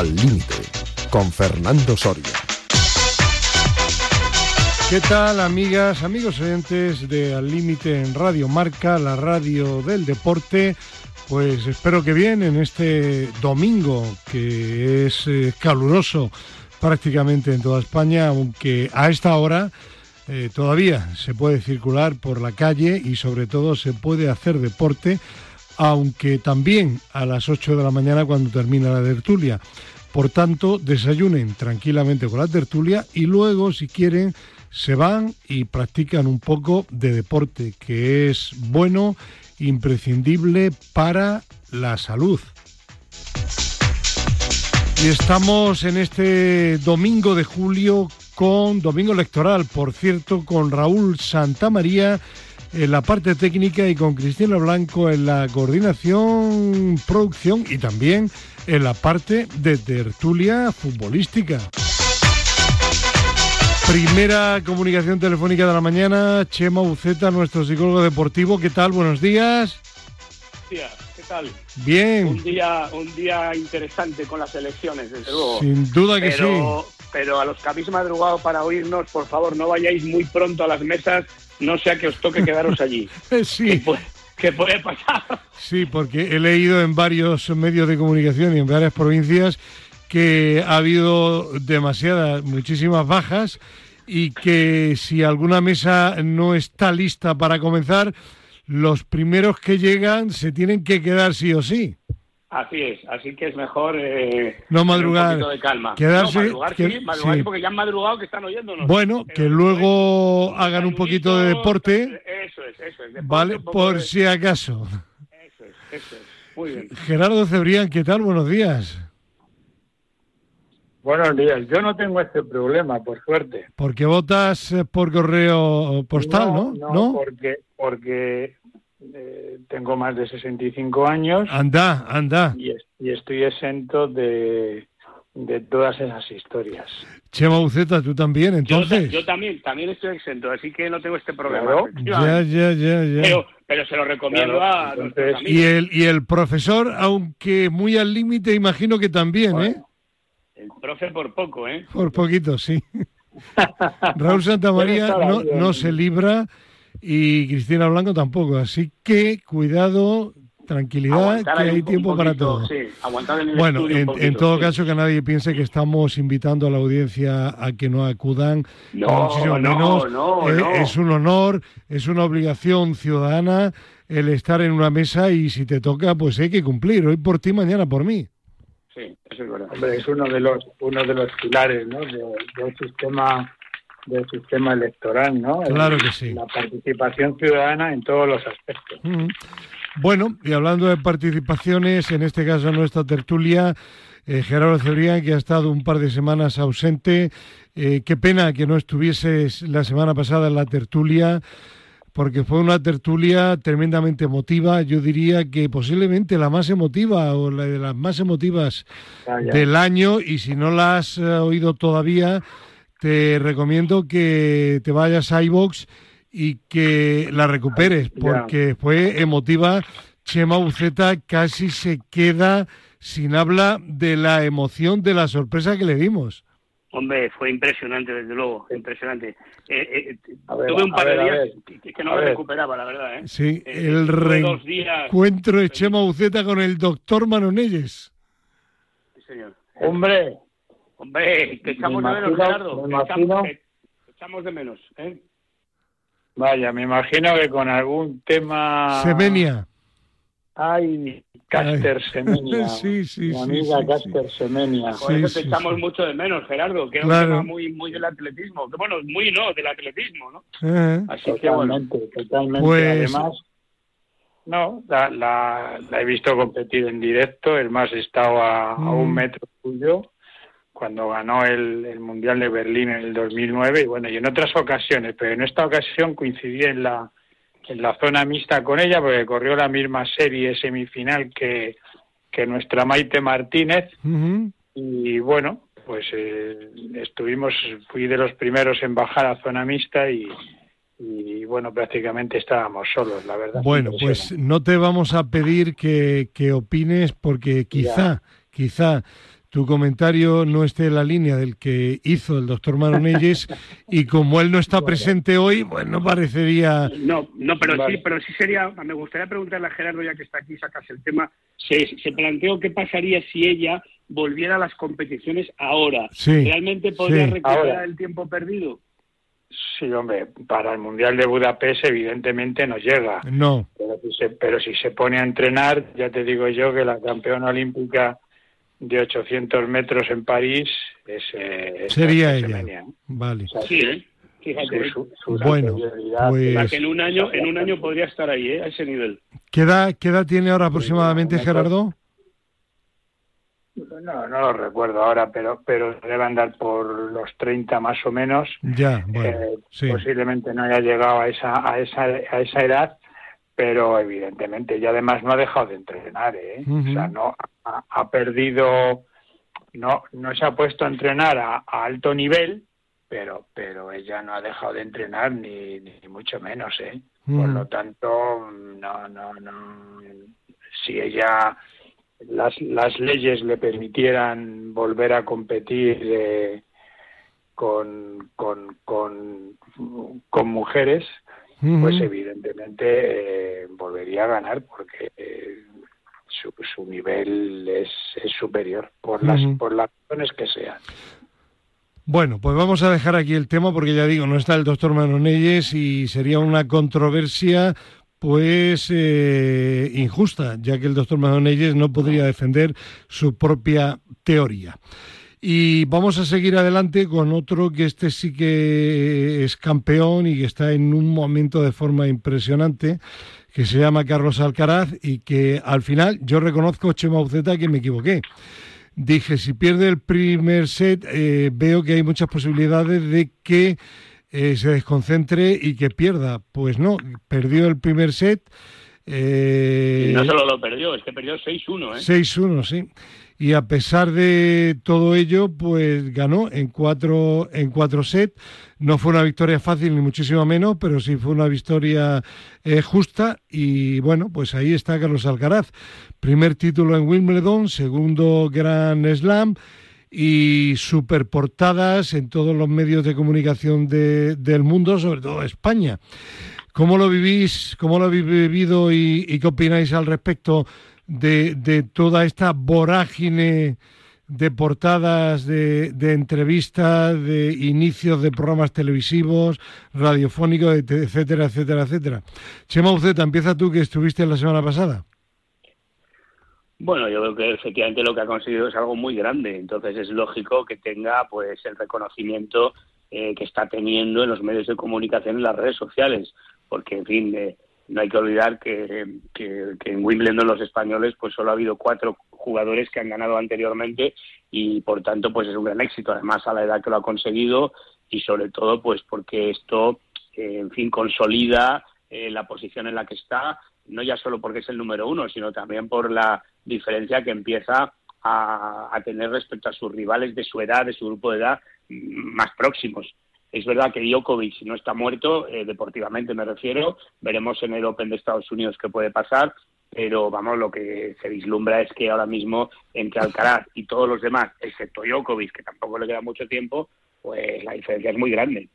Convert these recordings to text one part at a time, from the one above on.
Al Límite, con Fernando Soria. ¿Qué tal, amigas, amigos oyentes de Al Límite en Radio Marca, la radio del deporte? Pues espero que bien en este domingo, que es eh, caluroso prácticamente en toda España, aunque a esta hora eh, todavía se puede circular por la calle y sobre todo se puede hacer deporte, aunque también a las 8 de la mañana cuando termina la tertulia. Por tanto, desayunen tranquilamente con la tertulia y luego, si quieren, se van y practican un poco de deporte, que es bueno, imprescindible para la salud. Y estamos en este domingo de julio con Domingo Electoral, por cierto, con Raúl Santamaría en la parte técnica y con Cristina Blanco en la coordinación, producción y también en la parte de tertulia futbolística. Primera comunicación telefónica de la mañana, Chema Buceta, nuestro psicólogo deportivo. ¿Qué tal? Buenos días. Buenos días, ¿qué tal? Bien. Un día, un día interesante con las elecciones, desde luego. Sin duda que pero, sí pero a los que habéis madrugado para oírnos, por favor, no vayáis muy pronto a las mesas, no sea que os toque quedaros allí. sí. ¿Qué puede, pasar? Sí, porque he leído en varios medios de comunicación y en varias provincias que ha habido demasiadas, muchísimas bajas y que si alguna mesa no está lista para comenzar, los primeros que llegan se tienen que quedar sí o sí. Así es, así que es mejor eh, no madrugar, un poquito de calma. Quedarse, no, madrugar, sí, madrugar sí. porque ya han madrugado que están oyéndonos. Bueno, que luego hagan un poquito de deporte. Eso es, eso es. Deporte, vale, por de... si acaso. Eso es, eso es. Muy bien. Gerardo Cebrián, ¿qué tal? Buenos días. Buenos días. Yo no tengo este problema, por suerte. Porque votas eh, por correo postal, ¿no? No, no porque porque eh, tengo más de 65 años. Anda, anda. Y, y estoy exento de, de, todas esas historias. Chema Buceta, tú también, entonces. Yo, yo, también, también estoy exento, así que no tengo este problema. Claro. Ya, ya, ya, ya. Pero, pero se lo recomiendo claro, a entonces, y el y el profesor, aunque muy al límite, imagino que también, bueno, ¿eh? El profe por poco, ¿eh? Por poquito, sí. Raúl Santamaría no, no se libra y Cristina Blanco tampoco. Así que cuidado, tranquilidad, Aguantar que hay un- tiempo un para todo. Sí, aguantar en el Bueno, un en, poquito, en todo sí. caso que nadie piense que estamos invitando a la audiencia a que no acudan, No, muchísimo no, menos. no, Eh, no. Es un honor, es una obligación ciudadana el estar en una mesa y si te toca, pues hay que cumplir. Hoy por ti, mañana por mí. Sí, eso es verdad. Hombre, es uno de los uno de los pilares, ¿no? De- del sistema del sistema electoral, ¿no? Claro que sí. La participación ciudadana en todos los aspectos. Mm. Bueno, y hablando de participaciones, en este caso nuestra tertulia, eh, Gerardo Cebrián, que ha estado un par de semanas ausente. Eh, qué pena que no estuvieses la semana pasada en la tertulia, porque fue una tertulia tremendamente emotiva. Yo diría que posiblemente la más emotiva o la de las más emotivas Vaya. del año. Y si no la has eh, oído todavía, te recomiendo que te vayas a iVox y que la recuperes, Ya. porque fue emotiva. Chema Buceta casi se queda sin habla de la emoción, de la sorpresa que le dimos. Hombre, fue impresionante, desde luego, impresionante. Eh, eh, ver, tuve un par ver, de días que, que no A me ver. recuperaba, la verdad. ¿eh? Sí, Eh, el días- reencuentro de Chema Buceta con el doctor Manonelles. Sí, señor. Hombre, Hombre, que echamos de menos, Gerardo. me imagino- que echamos de menos. ¿eh? vaya, me imagino que con algún tema Semenia. Ay, Caster Semenia. Sí, sí, Mi sí, amiga sí, Caster Semenia. Por Sí, eso sí, te echamos sí. mucho de menos, Gerardo, que es Claro. un tema muy, muy del atletismo. Que, bueno, muy no, del atletismo, ¿no? Eh, Así que bueno. Totalmente, totalmente. Pues- Además, no, la, la, la he visto competir en directo, el más he estado a, a Mm. un metro suyo cuando ganó el, el Mundial de Berlín en el 2009 y bueno, y en otras ocasiones, pero en esta ocasión coincidí en la en la zona mixta con ella porque corrió la misma serie semifinal que, que nuestra Maite Martínez. Y bueno, pues eh, estuvimos, fui de los primeros en bajar a zona mixta y, y bueno, prácticamente estábamos solos, la verdad. Bueno, pues no te vamos a pedir que, que opines porque quizá, quizá tu comentario no esté en la línea del que hizo el doctor Maronelles y como él no está presente hoy, pues no parecería... No, no, pero sí, pero sí sería, me gustaría preguntarle a Gerardo, ya que está aquí, sacas el tema, se, se planteó qué pasaría si ella volviera a las competiciones ahora. ¿Realmente podría recuperar el tiempo perdido? Sí, hombre, para el Mundial de Budapest evidentemente no llega. No. Pero si, se, pone a entrenar, ya te digo yo que la campeona olímpica de 800 metros en París es... Eh, Sería ella. Vale. sí, ¿eh? Fíjate. bueno, pues... en un año, en un año podría estar ahí, ¿eh? a ese nivel. ¿Qué edad, qué edad tiene ahora aproximadamente Gerardo? No, no lo recuerdo ahora, pero pero debe andar por los 30 más o menos. Ya, bueno, eh, Posiblemente no haya llegado a esa, a esa, a esa edad, pero evidentemente y además no ha dejado de entrenar, ¿eh? O sea, no ha, perdido, no no se ha puesto a entrenar a, alto nivel, pero pero ella no ha dejado de entrenar ni, ni mucho menos, ¿eh? Por lo tanto, no no no si ella las, las leyes le permitieran volver a competir eh, con, con, con, con, mujeres, pues evidentemente eh, volvería a ganar porque eh, su, su, nivel es, es superior por las, por las razones que sean. Bueno, pues vamos a dejar aquí el tema porque ya digo, no está el doctor Manonelles y sería una controversia pues eh, injusta, ya que el doctor Madonelles no podría defender su propia teoría. Y vamos a seguir adelante con otro que este sí que es campeón y que está en un momento de forma impresionante, que se llama Carlos Alcaraz y que al final yo reconozco, Chema Uceta, que me equivoqué. Dije, si pierde el primer set, eh, veo que hay muchas posibilidades de que eh, se desconcentre y que pierda. Pues no, perdió el primer set. Eh, no solo lo perdió, es que perdió 6-1. ¿eh? 6-1, sí. Y a pesar de todo ello, pues ganó en cuatro, en cuatro sets. No fue una victoria fácil, ni muchísimo menos, pero sí fue una victoria eh, justa. Y bueno, pues ahí está Carlos Alcaraz. Primer título en Wimbledon, segundo Grand Slam y superportadas en todos los medios de comunicación del mundo, sobre todo España. ¿Cómo lo vivís, cómo lo habéis vivido y, qué opináis al respecto de, de, toda esta vorágine de portadas, de, de, entrevistas, de inicios de programas televisivos, radiofónicos, etcétera, etcétera, etcétera? Chema Uceta, empieza tú que estuviste la semana pasada. Bueno, yo creo que efectivamente lo que ha conseguido es algo muy grande, entonces es lógico que tenga pues el reconocimiento eh, que está teniendo en los medios de comunicación en las redes sociales, porque en fin, eh, no hay que olvidar que, en Wimbledon los españoles pues solo ha habido cuatro jugadores que han ganado anteriormente y por tanto pues es un gran éxito, además a la edad que lo ha conseguido y sobre todo pues porque esto eh, en fin consolida la posición en la que está no ya solo porque es el número uno, sino también por la diferencia que empieza a, tener respecto a sus rivales de su edad, de su grupo de edad más próximos. Es verdad que Djokovic no está muerto, eh, deportivamente me refiero, veremos en el Open de Estados Unidos qué puede pasar, pero vamos, lo que se vislumbra es que ahora mismo entre Alcaraz y todos los demás, excepto Djokovic, que tampoco le queda mucho tiempo, pues la diferencia es muy grande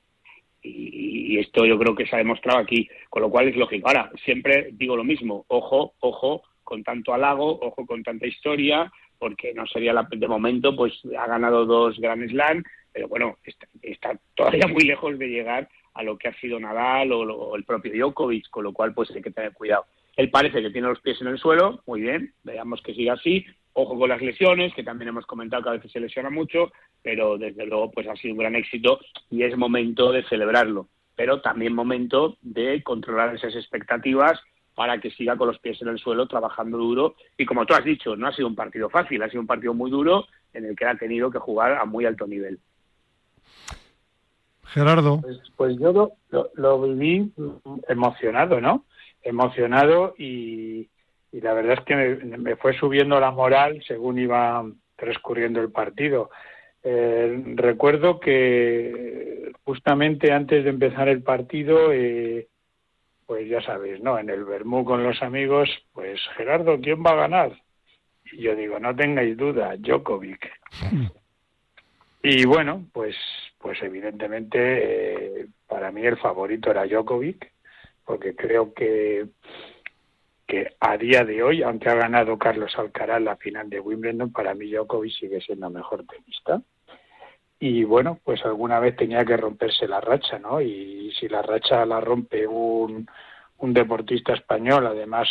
y, esto yo creo que se ha demostrado aquí, con lo cual es lógico. Ahora, siempre digo lo mismo, ojo, ojo con tanto halago, ojo con tanta historia, porque no sería la, de momento, pues ha ganado dos Grand Slam, pero bueno, está, todavía muy lejos de llegar a lo que ha sido Nadal o, el propio Djokovic, con lo cual pues hay que tener cuidado. Él parece que tiene los pies en el suelo, muy bien, veamos que siga así, ojo con las lesiones, que también hemos comentado que a veces se lesiona mucho, pero desde luego pues ha sido un gran éxito y es momento de celebrarlo, pero también momento de controlar esas expectativas para que siga con los pies en el suelo trabajando duro y como tú has dicho, no ha sido un partido fácil, ha sido un partido muy duro en el que ha tenido que jugar a muy alto nivel. Gerardo. Pues, pues yo lo viví emocionado, ¿no? Emocionado y, y la verdad es que me, fue subiendo la moral según iba transcurriendo el partido. Eh, recuerdo que justamente antes de empezar el partido, eh, pues ya sabéis, ¿no? En el Bermú con los amigos, pues Gerardo, ¿quién va a ganar? Y yo digo, no tengáis duda, Djokovic. y bueno, pues, pues evidentemente eh, para mí el favorito era Djokovic, porque creo que que a día de hoy, aunque ha ganado Carlos Alcaraz la final de Wimbledon, para mí Djokovic sigue siendo mejor tenista. Y bueno, pues alguna vez tenía que romperse la racha, ¿no? Y si la racha la rompe un, un deportista español, además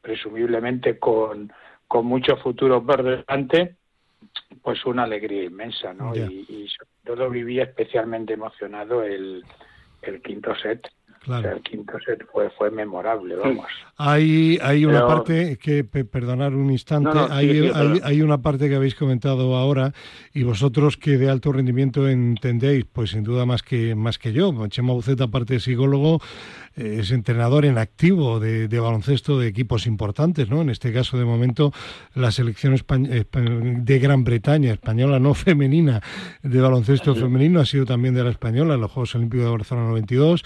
presumiblemente con, con mucho futuro por delante, pues una alegría inmensa, ¿no? Y, y, sobre todo vivía especialmente emocionado el, el quinto set Claro. el quinto set fue, fue memorable, vamos. Hay, hay una parte que, perdonar un instante, hay, hay, una parte que habéis comentado ahora y vosotros que de alto rendimiento entendéis, pues sin duda más que, más que yo. Chema Buceta, aparte de psicólogo, es entrenador en activo de, baloncesto de equipos importantes, ¿no? En este caso, de momento, la selección de Gran Bretaña, española no femenina, de baloncesto femenino, ha sido también de la española en los Juegos Olímpicos de Barcelona 92.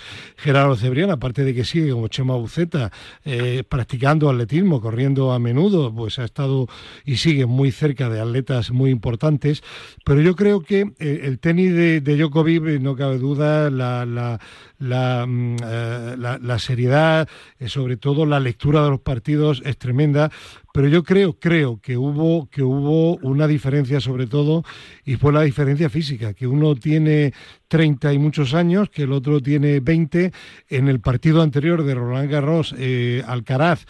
Gerardo Cebrián, aparte de que sigue como Chema Buceta, eh, practicando atletismo, corriendo a menudo, pues ha estado y sigue muy cerca de atletas muy importantes. Pero yo creo que eh, el tenis de, de Djokovic, no cabe duda, la, la, la, mm, eh, la, seriedad, sobre todo la lectura de los partidos es tremenda, pero yo creo, creo que hubo, que hubo una diferencia sobre todo, y fue la diferencia física, que uno tiene 30 y muchos años, que el otro tiene 20. En el partido anterior de Roland Garros, eh, Alcaraz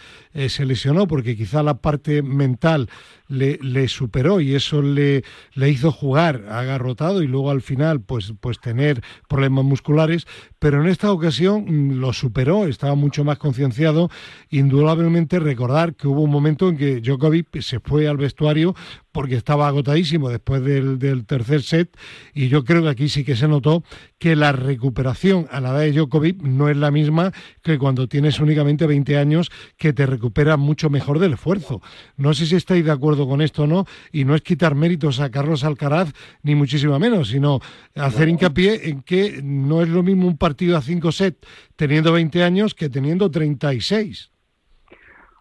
se lesionó porque quizá la parte mental le, le superó y eso le, le hizo jugar agarrotado y luego al final pues, pues tener problemas musculares, pero en esta ocasión mm, lo superó, estaba mucho más concienciado. Indudablemente recordar que hubo un momento en que Djokovic se fue al vestuario porque estaba agotadísimo después del, del, tercer set y yo creo que aquí sí que se notó que la recuperación a la edad de Djokovic no es la misma que cuando tienes únicamente 20 años que te recuperas mucho mejor del esfuerzo. No sé si estáis de acuerdo con esto o no y no es quitar méritos a Carlos Alcaraz ni muchísimo menos, sino hacer hincapié en que no es lo mismo un partido a 5 sets teniendo 20 años que teniendo 36.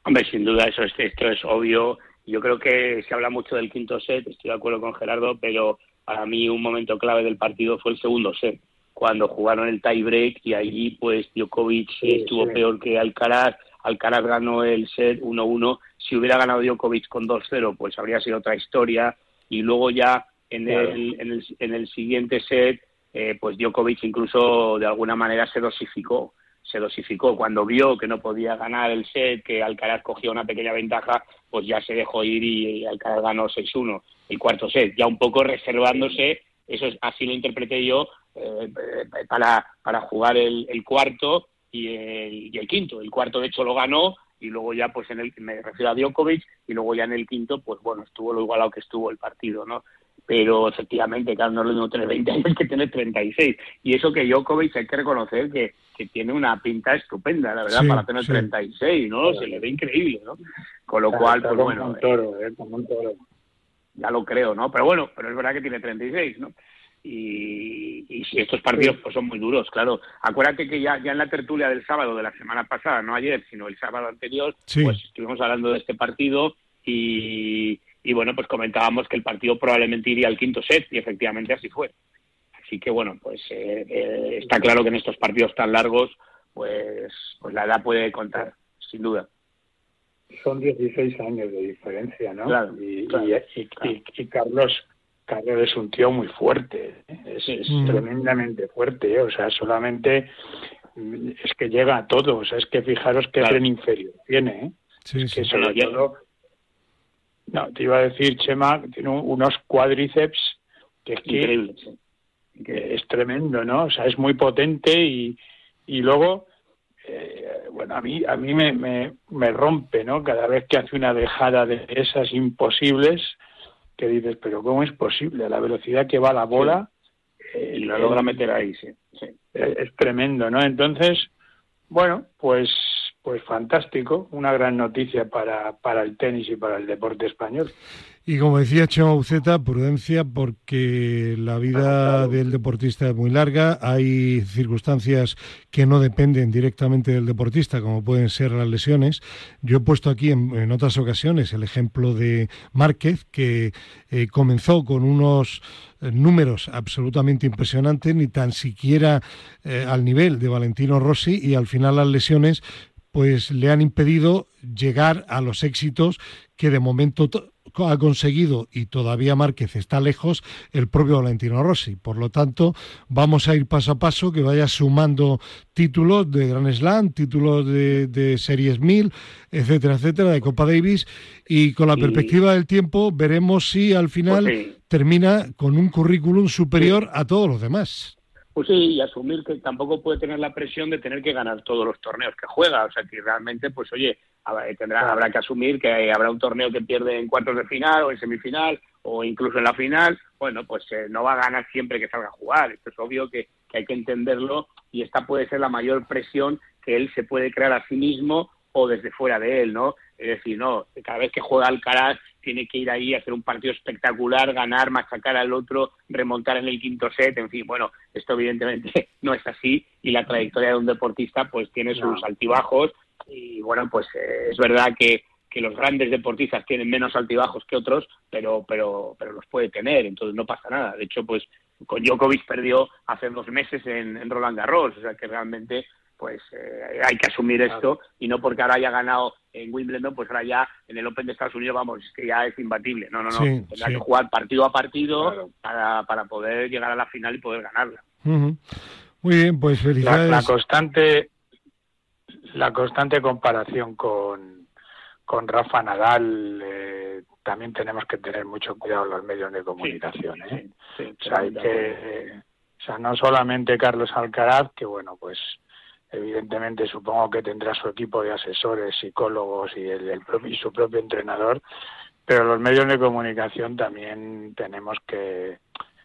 Hombre, sin duda eso esto es obvio. Yo creo que se habla mucho del quinto set, estoy de acuerdo con Gerardo, pero para mí un momento clave del partido fue el segundo set, cuando jugaron el tie break y allí pues Djokovic estuvo peor que Alcaraz, Alcaraz ganó el set 1-1, si hubiera ganado Djokovic con 2-0 pues habría sido otra historia. Y luego ya en, el, en, el, en el siguiente set eh, pues Djokovic incluso de alguna manera se dosificó se dosificó. Cuando vio que no podía ganar el set, que Alcaraz cogía una pequeña ventaja, pues ya se dejó ir y Alcaraz ganó 6-1 el cuarto set, ya un poco reservándose, eso es, así lo interpreté yo, eh, para, para jugar el, cuarto y el, y el quinto. El cuarto, de hecho, lo ganó y luego ya, pues en el, me refiero a Djokovic, y luego ya en el quinto, pues bueno, estuvo lo igualado que estuvo el partido, ¿no? Pero efectivamente, claro, no es lo mismo tener 20 años que tener 36. Y eso que Djokovic hay que reconocer que, que tiene una pinta estupenda, la verdad, para tener 36, ¿no? Se le ve increíble, ¿no? Con lo cual, pues bueno. Un toro, eh, como un toro. Ya lo creo, ¿no? Pero bueno, pero es verdad que tiene 36, ¿no? Y, y si estos partidos pues son muy duros, claro. Acuérdate que ya, ya en la tertulia del sábado de la semana pasada, no ayer, sino el sábado anterior, pues estuvimos hablando de este partido y, y bueno, pues comentábamos que el partido probablemente iría al quinto set y efectivamente así fue. Así que bueno, pues eh, eh, está claro que en estos partidos tan largos, pues, pues la edad puede contar, sin duda. Son 16 años de diferencia, ¿no? Claro, y, y, Carlos, Carlos es un tío muy fuerte, ¿eh? es, mm. tremendamente fuerte, o sea, solamente es que llega a todo, o sea, es que fijaros qué tren inferior tiene, ¿eh? Sí, que sobre todo no, te iba a decir, Chema, tiene unos cuádriceps que, que, es tremendo, ¿no? O sea, es muy potente y, y luego, eh, bueno, a mí, a mí me, me, rompe, ¿no? Cada vez que hace una dejada de esas imposibles, que dices, pero ¿cómo es posible? A la velocidad que va la bola. y la logra meter ahí, sí. Es, tremendo, ¿no? Entonces, bueno, pues pues fantástico, una gran noticia para, para el tenis y para el deporte español. Y como decía Chema Buceta, prudencia porque la vida del deportista es muy larga, hay circunstancias que no dependen directamente del deportista, como pueden ser las lesiones. Yo he puesto aquí en, otras ocasiones el ejemplo de Márquez, que eh, comenzó con unos eh, números absolutamente impresionantes, ni tan siquiera eh, al nivel de Valentino Rossi, y al final las lesiones pues le han impedido llegar a los éxitos que de momento ha conseguido y todavía Márquez está lejos el propio Valentino Rossi. Por lo tanto, vamos a ir paso a paso, que vaya sumando títulos de Grand Slam, títulos de, Series 1000, etcétera, etcétera, de Copa Davis. Y con la perspectiva del tiempo veremos si al final pues termina con un currículum superior a todos los demás. Pues sí, y asumir que tampoco puede tener la presión de tener que ganar todos los torneos que juega. O sea, que realmente, pues oye, tendrá, habrá que asumir que habrá un torneo que pierde en cuartos de final o en semifinal o incluso en la final. Bueno, pues eh, no va a ganar siempre que salga a jugar. Esto es obvio que, que hay que entenderlo y esta puede ser la mayor presión que él se puede crear a sí mismo o desde fuera de él, ¿no? Es decir, no, cada vez que juega Alcaraz tiene que ir ahí a hacer un partido espectacular, ganar, machacar al otro, remontar en el quinto set, en fin, bueno, esto evidentemente no es así y la trayectoria de un deportista pues tiene sus altibajos y bueno, pues eh, es verdad que, que los grandes deportistas tienen menos altibajos que otros, pero pero pero los puede tener, entonces no pasa nada. De hecho, pues con Djokovic perdió hace dos meses en, en Roland Garros, o sea que realmente pues eh, hay que asumir esto y no porque ahora haya ganado en Wimbledon, pues ahora ya en el Open de Estados Unidos, vamos, es que ya es imbatible. No, no, no. Tendrá que jugar partido a partido para, para poder llegar a la final y poder ganarla. Muy bien, pues felicidades. La, constante la constante comparación con, con Rafa Nadal eh, también tenemos que tener mucho cuidado en los medios de comunicación. ¿eh? o sea, hay que, o sea, no solamente Carlos Alcaraz, que bueno, pues evidentemente supongo que tendrá su equipo de asesores, psicólogos y, el, propio, y su propio entrenador, pero los medios de comunicación también tenemos que,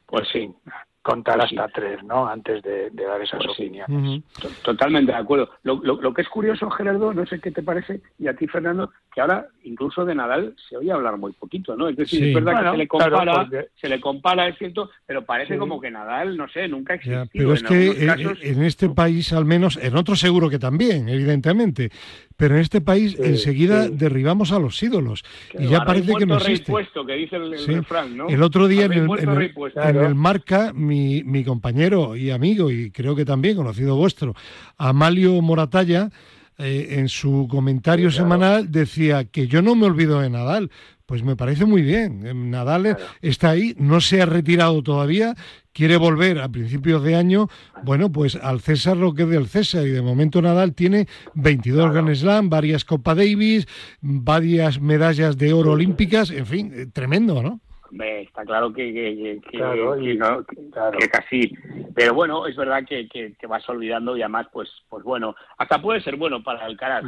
pues sí, contar pues hasta tres, ¿no? Antes de, dar esas pues opiniones. Totalmente de acuerdo. Lo, lo, que es curioso, Gerardo, no sé qué te parece, y a ti, Fernando, que ahora incluso de Nadal se oye hablar muy poquito, ¿no? Es decir, es verdad que se le compara, se le compara, es cierto, pero parece como que Nadal, no sé, nunca ha existido. pero es que en, este país, al menos, en otros seguro que también, evidentemente, pero en este país enseguida derribamos a los ídolos y ya parece que no existe. que dice el, ¿no? el otro día en el, en el, Marca, mi, mi compañero y amigo, y creo que también conocido vuestro, Amalio Moratalla, eh, en su comentario semanal decía que yo no me olvido de Nadal. Pues me parece muy bien. Eh, Nadal está ahí, no se ha retirado todavía, quiere volver a principios de año. Bueno, pues al César lo que es del César. Y de momento Nadal tiene 22 Grand Slam, varias Copa Davis, varias medallas de oro olímpicas. En fin, eh, tremendo, ¿no? está claro que, que, que, casi pero bueno es verdad que, que, vas olvidando y además pues pues bueno hasta puede ser bueno para el Alcaraz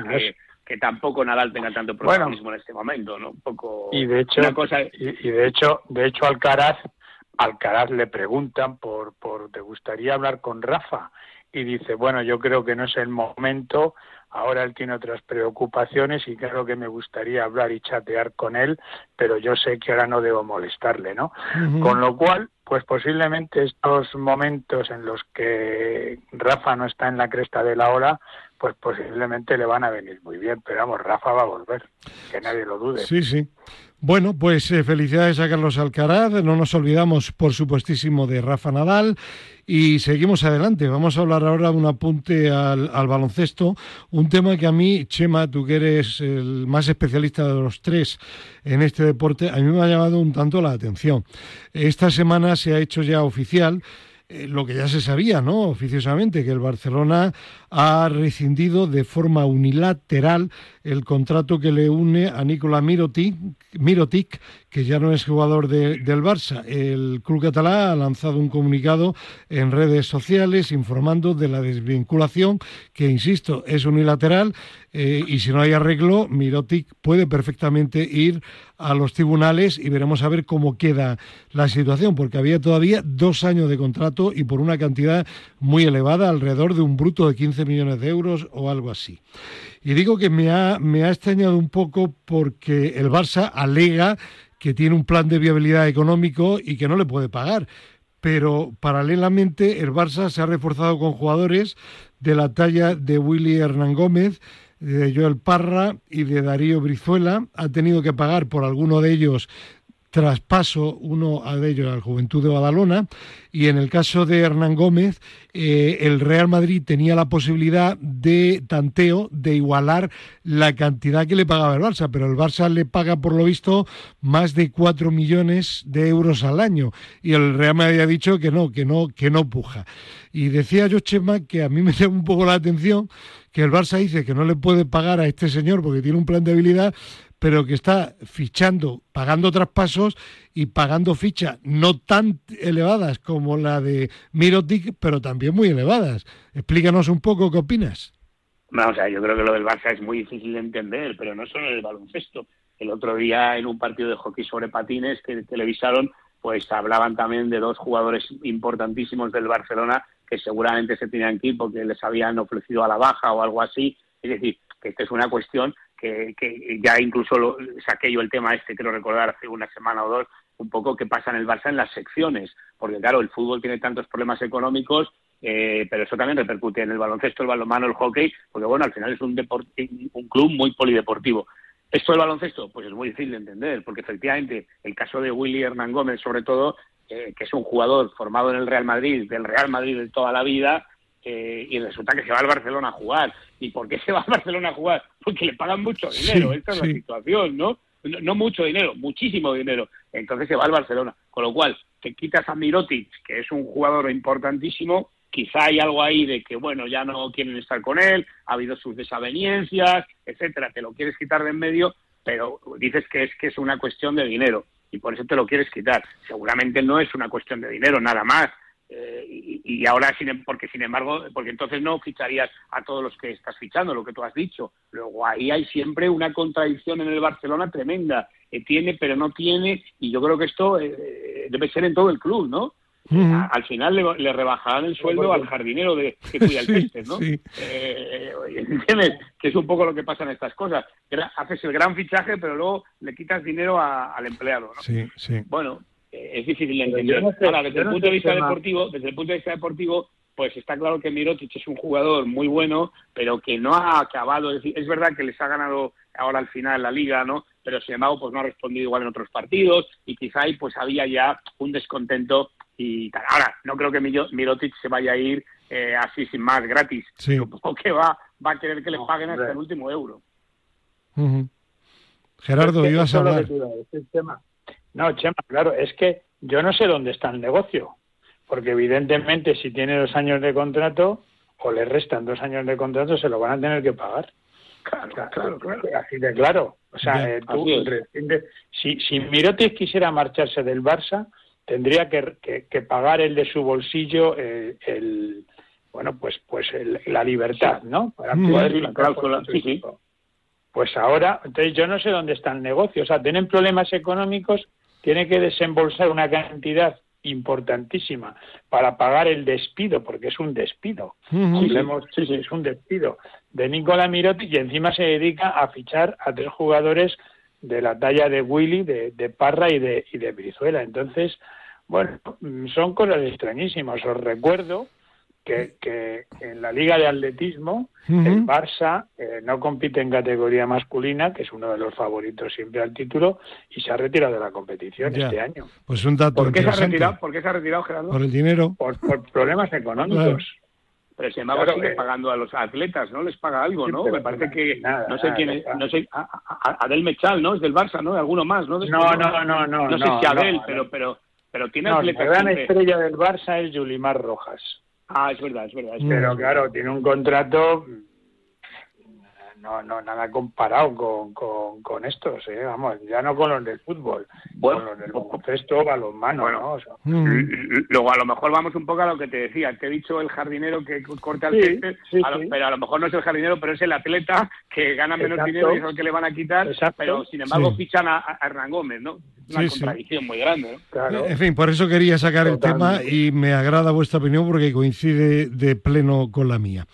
que, tampoco Nadal tenga tanto protagonismo en este momento no un poco y de hecho cosa... y, de hecho de hecho Alcaraz Alcaraz le preguntan por por te gustaría hablar con Rafa y dice bueno yo creo que no es el momento Ahora él tiene otras preocupaciones y claro que me gustaría hablar y chatear con él, pero yo sé que ahora no debo molestarle, ¿no? Con lo cual, pues posiblemente estos momentos en los que Rafa no está en la cresta de la ola, pues posiblemente le van a venir muy bien, pero vamos, Rafa va a volver, que nadie lo dude. Sí, sí. Bueno, pues eh, felicidades a Carlos Alcaraz, no nos olvidamos por supuestísimo de Rafa Nadal y seguimos adelante. Vamos a hablar ahora de un apunte al, baloncesto, un tema que a mí, Chema, tú que eres el más especialista de los tres en este deporte, a mí me ha llamado un tanto la atención. Esta semana se ha hecho ya oficial eh, lo que ya se sabía, ¿no? Oficiosamente, que el Barcelona ha rescindido de forma unilateral el contrato que le une a Nicola Mirotic, que ya no es jugador del Barça. El club catalán ha lanzado un comunicado en redes sociales informando de la desvinculación, que insisto, es unilateral eh, y si no hay arreglo, Mirotic puede perfectamente ir a los tribunales y veremos a ver cómo queda la situación, porque había todavía dos años de contrato y por una cantidad muy elevada, alrededor de un bruto de 15 millones de euros o algo así. Y digo que me ha, me ha extrañado un poco porque el Barça alega que tiene un plan de viabilidad económico y que no le puede pagar. Pero paralelamente el Barça se ha reforzado con jugadores de la talla de Willy Hernán Gómez, de Joel Parra y de Darío Brizuela. Ha tenido que pagar por alguno de ellos traspaso, uno de ellos al Juventud de Badalona, y en el caso de Hernán Gómez, eh, el Real Madrid tenía la posibilidad de tanteo, de igualar la cantidad que le pagaba el Barça, pero el Barça le paga, por lo visto, más de 4 millones de euros al año, y el Real Madrid ha dicho que no, que no, que no puja. Y decía yo, Chema, que a mí me llama un poco la atención que el Barça dice que no le puede pagar a este señor porque tiene un plan de habilidad, pero que está fichando, pagando traspasos y pagando fichas no tan elevadas como la de Mirotic, pero también muy elevadas. Explícanos un poco qué opinas. Vamos o yo creo que lo del Barça es muy difícil de entender, pero no solo en el baloncesto. El otro día en un partido de hockey sobre patines que televisaron, pues hablaban también de dos jugadores importantísimos del Barcelona que seguramente se tenían que ir porque les habían ofrecido a la baja o algo así. Es decir, que esta es una cuestión que, ya incluso lo, saqué yo el tema este, quiero recordar, hace una semana o dos, un poco qué pasa en el Barça en las secciones, porque claro, el fútbol tiene tantos problemas económicos, eh, pero eso también repercute en el baloncesto, el balonmano, el hockey, porque bueno, al final es un, un club muy polideportivo. Esto del baloncesto, pues es muy difícil de entender, porque efectivamente el caso de Willy Hernán Gómez, sobre todo, eh, que es un jugador formado en el Real Madrid, del Real Madrid de toda la vida, eh, y resulta que se va al Barcelona a jugar. ¿Y por qué se va al Barcelona a jugar? Porque le pagan mucho dinero, esta es la situación, ¿no? ¿no? mucho dinero, muchísimo dinero. Entonces se va al Barcelona. Con lo cual, te quitas a Mirotic, que es un jugador importantísimo, quizá hay algo ahí de que, bueno, ya no quieren estar con él, ha habido sus desavenencias, etcétera, te lo quieres quitar de en medio, pero dices que es que es una cuestión de dinero y por eso te lo quieres quitar. Seguramente no es una cuestión de dinero, nada más. Eh, y, ahora, sin, porque sin embargo, porque entonces no ficharías a todos los que estás fichando, lo que tú has dicho. Luego ahí hay siempre una contradicción en el Barcelona tremenda. que tiene, pero no tiene, y yo creo que esto eh, debe ser en todo el club, ¿no? al final le, rebajarán el sueldo al jardinero de, que cuida el césped, ¿no? Eh, ¿Entiendes? Que es un poco lo que pasa en estas cosas. Haces el gran fichaje, pero luego le quitas dinero al empleado, ¿no? Sí, sí. Bueno, eh, es difícil de entender. Ahora, desde el punto de vista deportivo, desde el punto de vista deportivo, pues está claro que Mirotic es un jugador muy bueno, pero que no ha acabado. Es, es verdad que les ha ganado ahora al final la liga, ¿no? Pero sin embargo, pues no ha respondido igual en otros partidos y quizá ahí pues había ya un descontento y tal. Ahora, no creo que Mirotic se vaya a ir eh, así sin más, gratis. Supongo que va, va a querer que le paguen hasta el último euro. Gerardo, ibas a hablar. No, Chema, claro, es que yo no sé dónde está el negocio, porque evidentemente si tiene dos años de contrato o le restan dos años de contrato, se lo van a tener que pagar. Claro, claro, claro. Así de claro. O sea, eh, tú, si, si Mirotic quisiera marcharse del Barça, tendría que, que, pagar el de su bolsillo eh, el, bueno, pues pues la libertad, ¿no? Para poder la cláusula, Pues ahora, entonces yo no sé dónde está el negocio. O sea, tienen problemas económicos tiene que desembolsar una cantidad importantísima para pagar el despido, porque es un despido. sí, sí, es un despido de Nicola Mirotti y encima se dedica a fichar a tres jugadores de la talla de Willy, de, Parra y de, y de Brizuela. Entonces, bueno, son cosas extrañísimas. Os recuerdo que, que en la Liga de Atletismo el Barça eh, no compite en categoría masculina, que es uno de los favoritos siempre al título, y se ha retirado de la competición este año. Pues un dato ¿Por qué, se ha retirado, ¿Por qué se ha retirado, Gerardo? Por el dinero. Por, problemas económicos. Pero sin embargo sigue eh, pagando a los atletas, ¿no? Les paga algo, ¿no? Me parece que, no sé quién es, no sé, Adel Mechal, ¿no? Es del Barça, ¿no? Alguno más, ¿no? no, no, no, no. No, sé si Adel, pero, pero, pero tiene atletas. La gran estrella del Barça es Yulimar Rojas. Ah, es verdad, es verdad. Pero claro, tiene un contrato no, no, nada comparado con, con, con estos, ¿eh? vamos, ya no con los del fútbol, bueno, con los del baloncesto, balonmano, bueno, ¿no? Luego a lo mejor vamos un poco a lo que te decía, te he dicho el jardinero que corta el sí, pero a lo mejor no es el jardinero, pero es el atleta que gana menos dinero y es el que le van a quitar, pero sin embargo fichan a, Hernán Gómez, ¿no? Una contradicción muy grande. Claro. En fin, por eso quería sacar el tema y me agrada vuestra opinión porque coincide de pleno con la mía.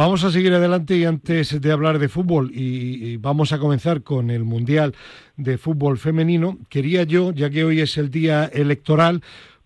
Vamos a seguir adelante y antes de hablar de fútbol y, vamos a comenzar con el Mundial de Fútbol Femenino, quería yo, ya que hoy es el día electoral,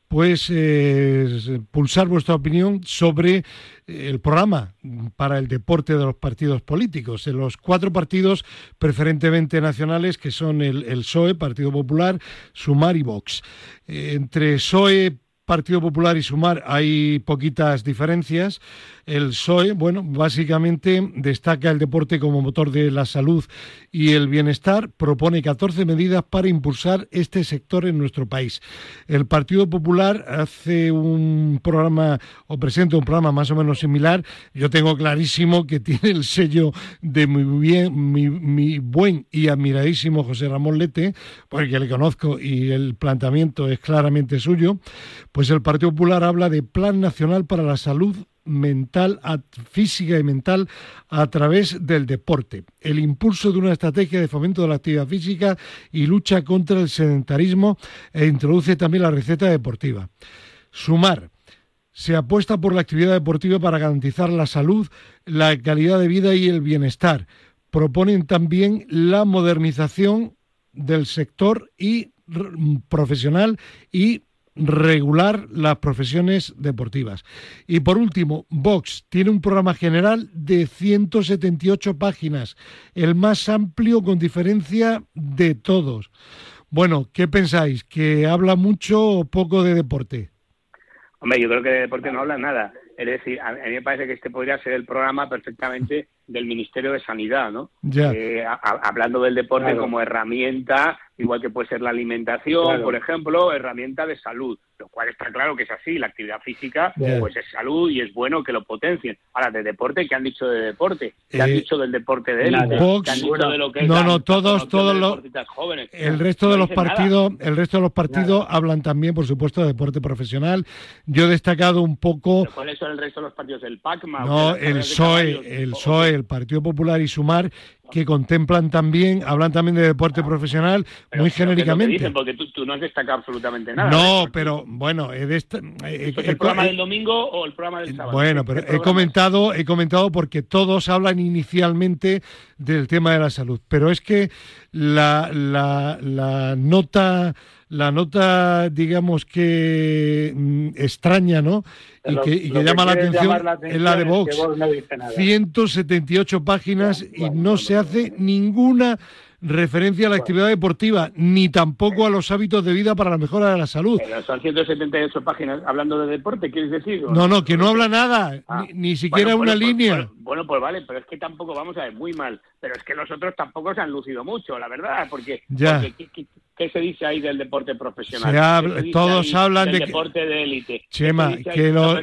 pues eh, pulsar vuestra opinión sobre eh, el programa para el deporte de los partidos políticos. En los cuatro partidos preferentemente nacionales, que son el, el PSOE, Partido Popular, Sumar y Vox. Eh, entre PSOE, Partido Popular y Sumar hay poquitas diferencias. El PSOE, bueno, básicamente destaca el deporte como motor de la salud y el bienestar, propone 14 medidas para impulsar este sector en nuestro país. El Partido Popular hace un programa o presenta un programa más o menos similar. Yo tengo clarísimo que tiene el sello de muy bien, mi, buen y admiradísimo José Ramón Lete, porque le conozco y el planteamiento es claramente suyo. Pues el Partido Popular habla de Plan Nacional para la Salud mental, física y mental a través del deporte, el impulso de una estrategia de fomento de la actividad física y lucha contra el sedentarismo e introduce también la receta deportiva. Sumar. Se apuesta por la actividad deportiva para garantizar la salud, la calidad de vida y el bienestar. Proponen también la modernización del sector y profesional y regular las profesiones deportivas. Y por último, Vox tiene un programa general de 178 páginas, el más amplio con diferencia de todos. Bueno, ¿qué pensáis? ¿Que habla mucho o poco de deporte? Hombre, yo creo que de deporte no habla nada. Es decir, a mí me parece que este podría ser el programa perfectamente del Ministerio de Sanidad, ¿no? Eh, hablando del deporte como herramienta igual que puede ser la alimentación, por ejemplo, herramienta de salud, lo cual está claro que es así, la actividad física pues es salud y es bueno que lo potencien. Ahora, de deporte, ¿qué han dicho de deporte? ¿Qué han eh, dicho del deporte de élite? ¿Qué han dicho de lo que no, no, todos, todos los... Jóvenes? El resto de los partidos, el resto de los partidos hablan también, por supuesto, de deporte profesional. Yo he destacado un poco... ¿Cuáles son el resto de los partidos? ¿El PACMA? No, el PSOE, el PSOE, el Partido Popular y Sumar, que contemplan también, hablan también de deporte ah, profesional muy genéricamente. Dicen, porque tú, no has destacado absolutamente nada. No, pero bueno, he ¿Es el programa del domingo o el programa del sábado? Bueno, pero he comentado, he comentado porque todos hablan inicialmente del tema de la salud, pero es que la, la, la nota la nota, digamos que mm, extraña, ¿no? Y que, llama la atención, es la de Vox. 178 páginas y no se hace ninguna referencia a la actividad deportiva, ni tampoco a los hábitos de vida para la mejora de la salud. Pero son 178 páginas hablando de deporte, ¿quieres decir? No, no, que no habla nada, ah. ni, siquiera una línea. bueno, pues vale, pero es que tampoco, vamos a ver, muy mal. Pero es que los otros tampoco se han lucido mucho, la verdad, porque, ya. ¿Qué, se dice ahí del deporte profesional? todos hablan del de deporte de élite. Chema, que los...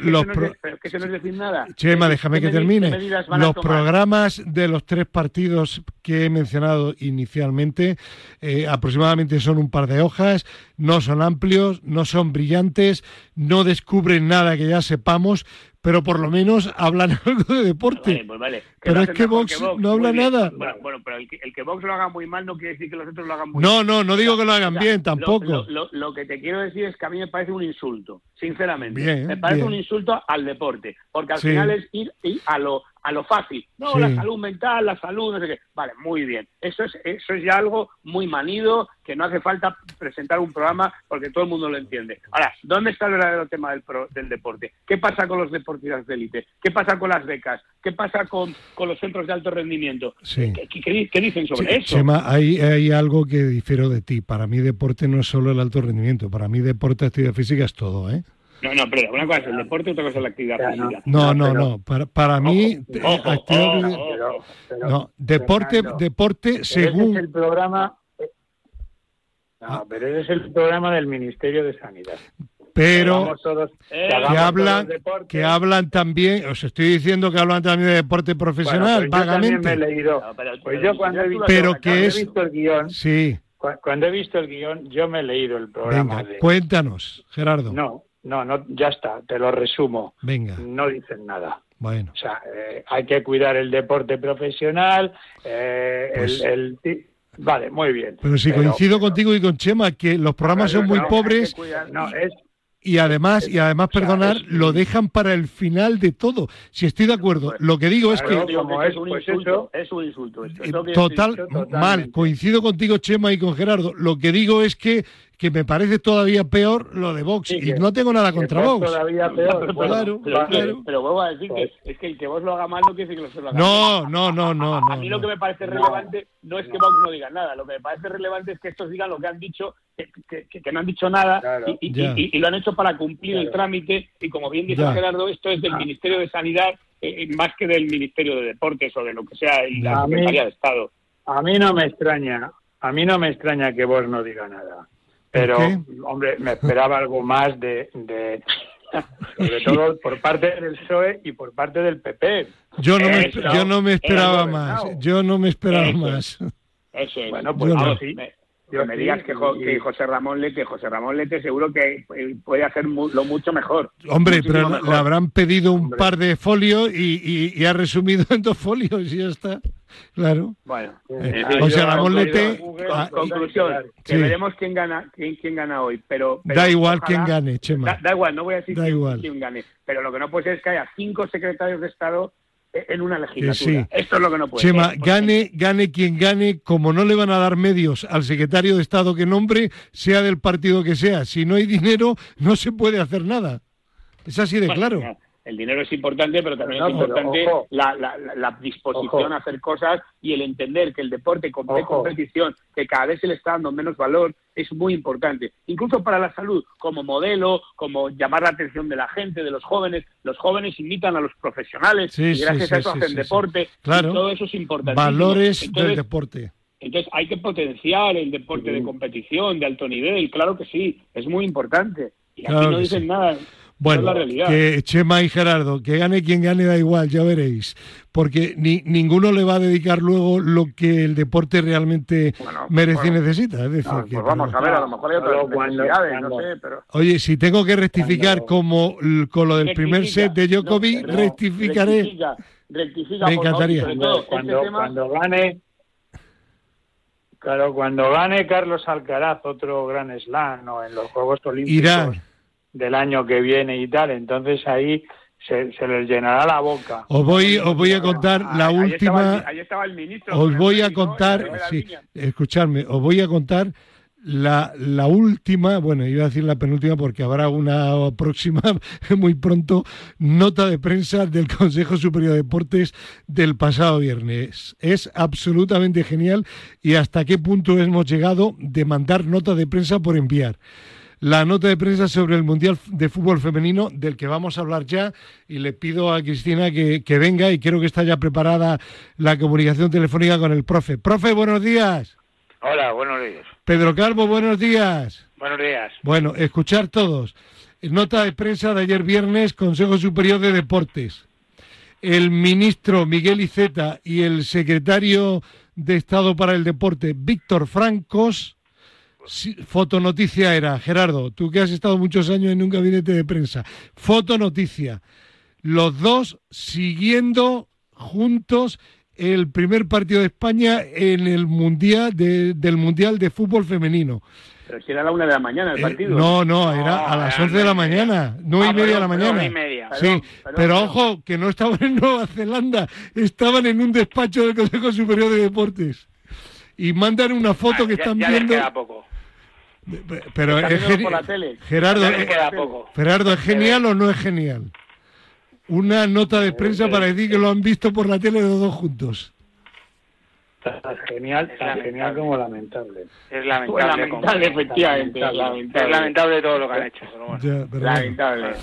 que se no es decir nada. Chema, déjame que termine. Los programas de los tres partidos que he mencionado inicialmente inicialmente. Eh, aproximadamente son un par de hojas, no son amplios, no son brillantes, no descubren nada que ya sepamos, pero por lo menos hablan algo de deporte. Pues vale, pero es que Vox, no habla nada. Bueno, pero el que, el que, Vox lo haga muy mal no quiere decir que los otros lo hagan muy bien. No, no, no digo que lo hagan bien tampoco. Lo, que te quiero decir es que a mí me parece un insulto, sinceramente. me parece un insulto al deporte, porque al final es ir, a lo a lo fácil. No, la salud mental, la salud, no sé qué. Vale, muy bien. Eso es, eso es ya algo muy manido, que no hace falta presentar un programa porque todo el mundo lo entiende. Ahora, ¿dónde está el verdadero tema del, del deporte? ¿Qué pasa con los deportistas de élite? ¿Qué pasa con las becas? ¿Qué pasa con, con los centros de alto rendimiento? ¿Qué, dicen sobre eso? Chema, hay, hay algo que difiero de ti. Para mí deporte no es solo el alto rendimiento. Para mí deporte, actividad física es todo, ¿eh? No, no, pero una cosa es el deporte y otra cosa es la actividad física. No, no, no. Para, para mí, no, deporte, deporte según. el programa. No, ah. pero ese es el programa del Ministerio de Sanidad. Pero que, hablan, que hablan también, os estoy diciendo que hablan también de deporte profesional, vagamente. Yo me he leído. pues yo cuando he visto, pero que es, visto el guion, sí. cuando he visto el guion, yo me he leído el programa. Venga, cuéntanos, Gerardo. No, no, no, ya está, te lo resumo. Venga. No dicen nada. Bueno. O sea, eh, hay que cuidar el deporte profesional, eh, pues el, Vale, muy bien. Pero si coincido contigo y con Chema, que los programas son muy pobres. no, es y además, y además, perdonar, lo dejan para el final de todo. Si estoy de acuerdo, Pues, lo que digo es que es, un insulto, es un insulto. esto. eh, total mal, coincido contigo Chema y con Gerardo. Lo que digo es que que me parece todavía peor lo de Vox Sí, y que- no tengo nada contra Vox. Todavía peor. Bueno, claro, pero, vale. pero, pero vuelvo a decir que es que el que vos lo haga mal no quiere decir que lo lo haga No, mal. no, no, no, A no, mí lo que me parece No. relevante no es que Vox no diga nada, lo que me parece relevante es que estos digan lo que han dicho, que, que- no han dicho nada Claro. y, y- Ya. y- y lo han hecho para cumplir el Claro. trámite y como bien dice Ya. Gerardo, esto es del Ah. Ministerio de Sanidad eh, eh, más que del Ministerio de Deportes o de lo que sea y la A Secretaría de Estado. A mí no me extraña, a mí no me extraña que vos no diga nada. Pero, hombre, me esperaba algo más de, de sobre todo por parte del PSOE y por parte del PP. Yo no, me, yo no me esperaba más. no. Yo no me esperaba más. Bueno, pues Yo no. vamos, sí. me, que me digas que, Jo- y- que José Ramón Lete, José Ramón Lete seguro que eh, puede hacer mu- lo mucho mejor. Hombre, pero mejor. le habrán pedido un Hombre. par de folios y, y- y ha resumido en dos folios y ya está. Claro. Bueno, Eh, José yo- Ramón Lete- ah, conclusión, que Sí. veremos quién gana, quién, quién gana hoy, pero, pero Da igual ojalá- quién gane, Chema. Da, da igual, no voy a decir Da quién, igual. quién gane, pero lo que no puede ser es que haya cinco secretarios de Estado en una legislatura. sí. Esto es lo que no puede Chema, ser. gane, gane quien gane, como no le van a dar medios al secretario de Estado que nombre, sea del partido que sea. Si no hay dinero, no se puede hacer nada. Es así de claro. El dinero es importante, pero también No, es importante ojo. la, la- disposición Ojo. a hacer cosas y el entender que el deporte con competición, que cada vez se le está dando menos valor, es muy importante. Incluso para la salud, como modelo, como llamar la atención de la gente, de los jóvenes. Los jóvenes imitan a los profesionales Sí, y gracias sí, a eso sí, hacen sí, deporte. sí. Claro. Y todo eso es importante. Valores del deporte. entonces hay que potenciar el deporte de competición, de alto nivel, claro que sí, es muy importante. Y aquí Claro no dicen sí. nada. Bueno, es la realidad. que Chema y Gerardo, que gane quien gane da igual, ya veréis, porque ni, ninguno le va a dedicar luego lo que el deporte realmente Bueno, merece y necesita. Es decir, No, que- pues vamos a ver, a lo mejor hay otras Pero cuando- necesidades, no cuando- sé, pero... Oye, si tengo que rectificar Cuando- como con lo del primer set de Djokovic, No, no, rectificaré. Rectifica, rectifica, Me favor, encantaría. todo, cuando, este tema, cuando gane claro cuando gane Carlos Alcaraz otro gran slam o en los Juegos Olímpicos Irán. Del año que viene y tal entonces ahí se, se les llenará la boca Os voy, os voy a contar la ahí- ahí estaba última. el- ahí estaba el ministro Os voy a ¿no? La contar, sí, línea. escuchadme, os voy a contar la, la última, bueno, iba a decir la penúltima porque habrá una próxima muy pronto, nota de prensa del Consejo Superior de Deportes del pasado viernes. Es absolutamente genial y hasta qué punto hemos llegado de mandar nota de prensa por enviar. La nota de prensa sobre el Mundial de Fútbol Femenino, del que vamos a hablar ya, y le pido a Cristina que, que venga y creo que está ya preparada la comunicación telefónica con el profe. Profe, buenos días. Hola, buenos días. Pedro Calvo, buenos días. Buenos días. Bueno, escuchar todos. Nota de prensa de ayer viernes, Consejo Superior de Deportes. El ministro Miguel Iceta y el secretario de Estado para el Deporte, Víctor Francos, sí, fotonoticia era, Gerardo, tú que has estado muchos años en un gabinete de prensa, fotonoticia. Los dos siguiendo juntos el primer partido de España en el mundial de- del mundial de fútbol femenino. Pero si era a la una de la mañana el Eh, partido. no, no, era a las 11 de la mañana, nueve y Ah, media de la mañana. Nueve y media. Sí, Perdón, perdón, pero perdón. ojo, que no estaban en Nueva Zelanda, estaban en un despacho del Consejo Superior de Deportes. Y mandan una foto Ah, que ya- están ya les viendo. queda poco. Pero es viéndolo geni- por la tele. Gerardo, Ya les eh, queda poco. Gerardo, ¿es genial o no es genial? Una nota de prensa para decir que lo han visto por la tele los dos juntos. tan genial tan Lamentable. genial como lamentable Es Pues lamentable. lamentable, como- efectivamente. Lamentable. Es Lamentable. lamentable todo lo que han hecho. pero bueno. Ya, pero bueno. Lamentable.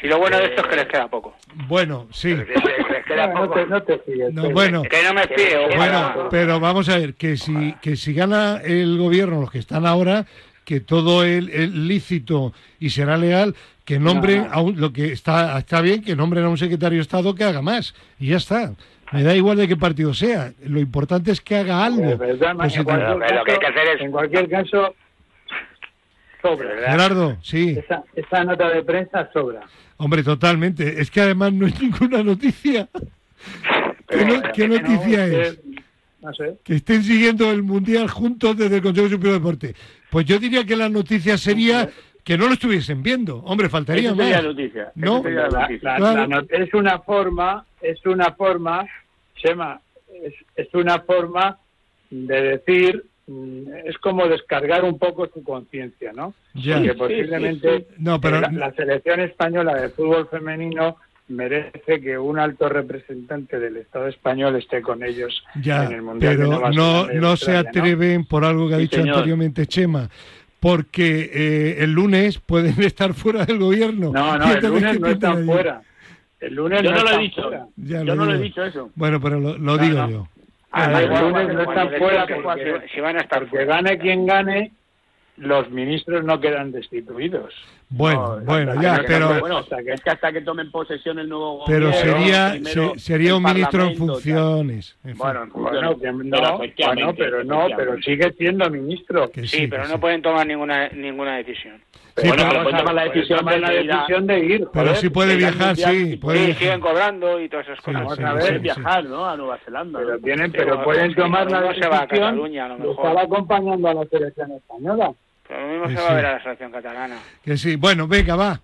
Si lo bueno de esto es que les queda poco. Bueno, sí. Les, les- les queda no, poco. te, no te fíes No, pero- bueno, Que no me fío. Bueno, pero vamos a ver, que si, que si gana el gobierno, los que están ahora, que todo el, el lícito y será legal, que nombren No. a un, lo que está, está bien, que nombren a un secretario de Estado que haga más. Y ya está. Me da igual de qué partido sea. Lo importante es que haga algo. Verdad, Pues en, si te- cualquier Pero lo que hay que caso, hacer es- en cualquier caso sobra ¿verdad? Gerardo, sí. esa, esa nota de prensa sobra Hombre, totalmente. Es que además no es ninguna noticia. ¿Qué, no- qué No, noticia es? Sé que estén siguiendo el Mundial juntos desde el Consejo Superior de Deporte. Pues yo diría que la noticia sería que no lo estuviesen viendo. Hombre, faltaría sería más. noticia. ¿No? Sería La- noticia. la- Claro. la not- es una forma, es una forma, Chema, es, es una forma de decir, mm, es como descargar un poco su conciencia, ¿no? Ya. Porque Sí, posiblemente sí, No, pero- la, la selección española de fútbol femenino merece que un alto representante del Estado español esté con ellos Ya, en el Mundial de pero no, no se atreven por algo que ha Sí, dicho señor. anteriormente Chema, porque eh, el lunes pueden estar fuera del gobierno. No, no, el lunes ¿qué no están allí? fuera. El lunes Yo no, no lo he están dicho. Yo no lo he dicho eso. Bueno, pero lo, lo No, digo no. yo. Ah, el lunes no están fuera porque, si van a estar porque gane quien gane, los ministros no quedan destituidos. Bueno, No, bueno, ya, que- pero, bueno, hasta que- es que hasta que tomen posesión el nuevo pero gobierno, sería, primero se- sería un ministro en funciones. en Bueno, en Bueno, que no, Pero bueno, pero no, pero sigue siendo ministro. que Sí, pero que no pueden tomar ninguna ninguna decisión. Sí, Bueno, pero- pero pueden tomar la decisión de la decisión de ir. Pero joder. sí puede viajar, mundial, sí. sí, Puede Sí, viajar. siguen cobrando y todas esas cosas. Vamos sí, a sí, ver. Sí. viajar, ¿no? A Nueva Zelanda. Pero, tienen, Sí, pero pueden sí, tomar la mismo se va a decisión Cataluña, a lo mejor. estar acompañando a la selección española. Lo mismo Sí, se va sí. a ver a la selección catalana. Que sí. Bueno, venga, va.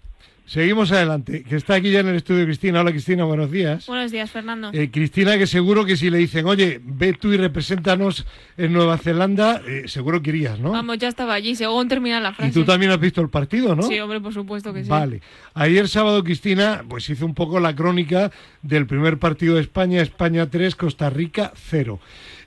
Seguimos adelante. Que está aquí ya en el estudio Cristina. Hola, Cristina, buenos días. Buenos días, Fernando. Eh, Cristina, que seguro que si le dicen, oye, ve tú y represéntanos en Nueva Zelanda, eh, seguro que irías, ¿no? Vamos, ya estaba allí, según termina la frase. Y tú también has visto el partido, ¿no? Sí, hombre, por supuesto que sí. Vale. Ayer sábado, Cristina, pues hizo un poco la crónica del primer partido de España, España 3, Costa Rica 0.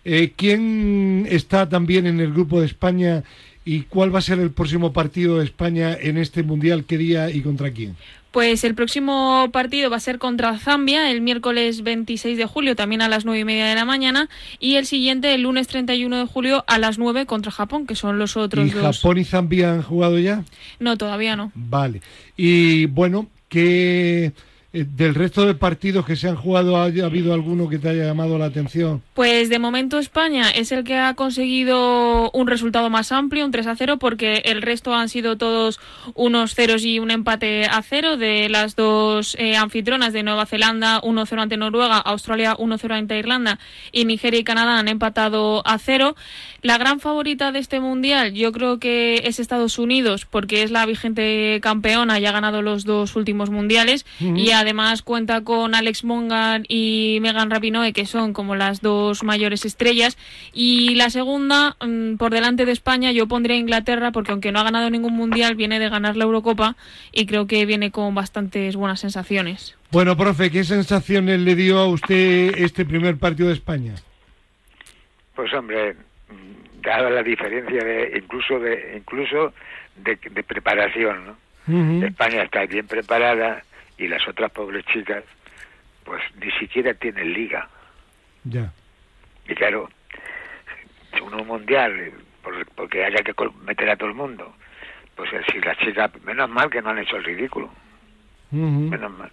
Eh, ¿Quién está también en el grupo de España y cuál va a ser el próximo partido de España en este Mundial? ¿Qué día y contra quién? Pues el próximo partido va a ser contra Zambia el miércoles 26 de julio, también a las 9 y media de la mañana, y el siguiente el lunes 31 de julio a las 9 contra Japón, que son los otros ¿Y dos. Japón y Zambia han jugado ya? No, todavía no. Vale. Y bueno, ¿qué eh, del resto de partidos que se han jugado ha habido alguno que te haya llamado la atención? Pues de momento España es el que ha conseguido un resultado más amplio, un 3 a 0, porque el resto han sido todos unos ceros y un empate a cero de las dos eh, anfitrionas de Nueva Zelanda, 1-0 ante Noruega, Australia 1-0 ante Irlanda y Nigeria y Canadá han empatado a cero. La gran favorita de este mundial yo creo que es Estados Unidos, porque es la vigente campeona y ha ganado los dos últimos mundiales y además cuenta con Alex Mongan y Megan Rapinoe, que son como las dos mayores estrellas. Y la segunda, mm, por delante de España, yo pondría a Inglaterra, porque aunque no ha ganado ningún mundial, viene de ganar la Eurocopa y creo que viene con bastantes buenas sensaciones. Bueno, profe, ¿qué sensaciones le dio a usted este primer partido de España? Pues hombre, mm, dada la diferencia de incluso de incluso de, de preparación, ¿no? España está bien preparada y las otras pobres chicas, pues ni siquiera tienen liga. Ya. Y claro, uno mundial, eh, por- porque haya que meter a todo el mundo, pues eh, si las chicas, menos mal que no han hecho el ridículo, menos mal.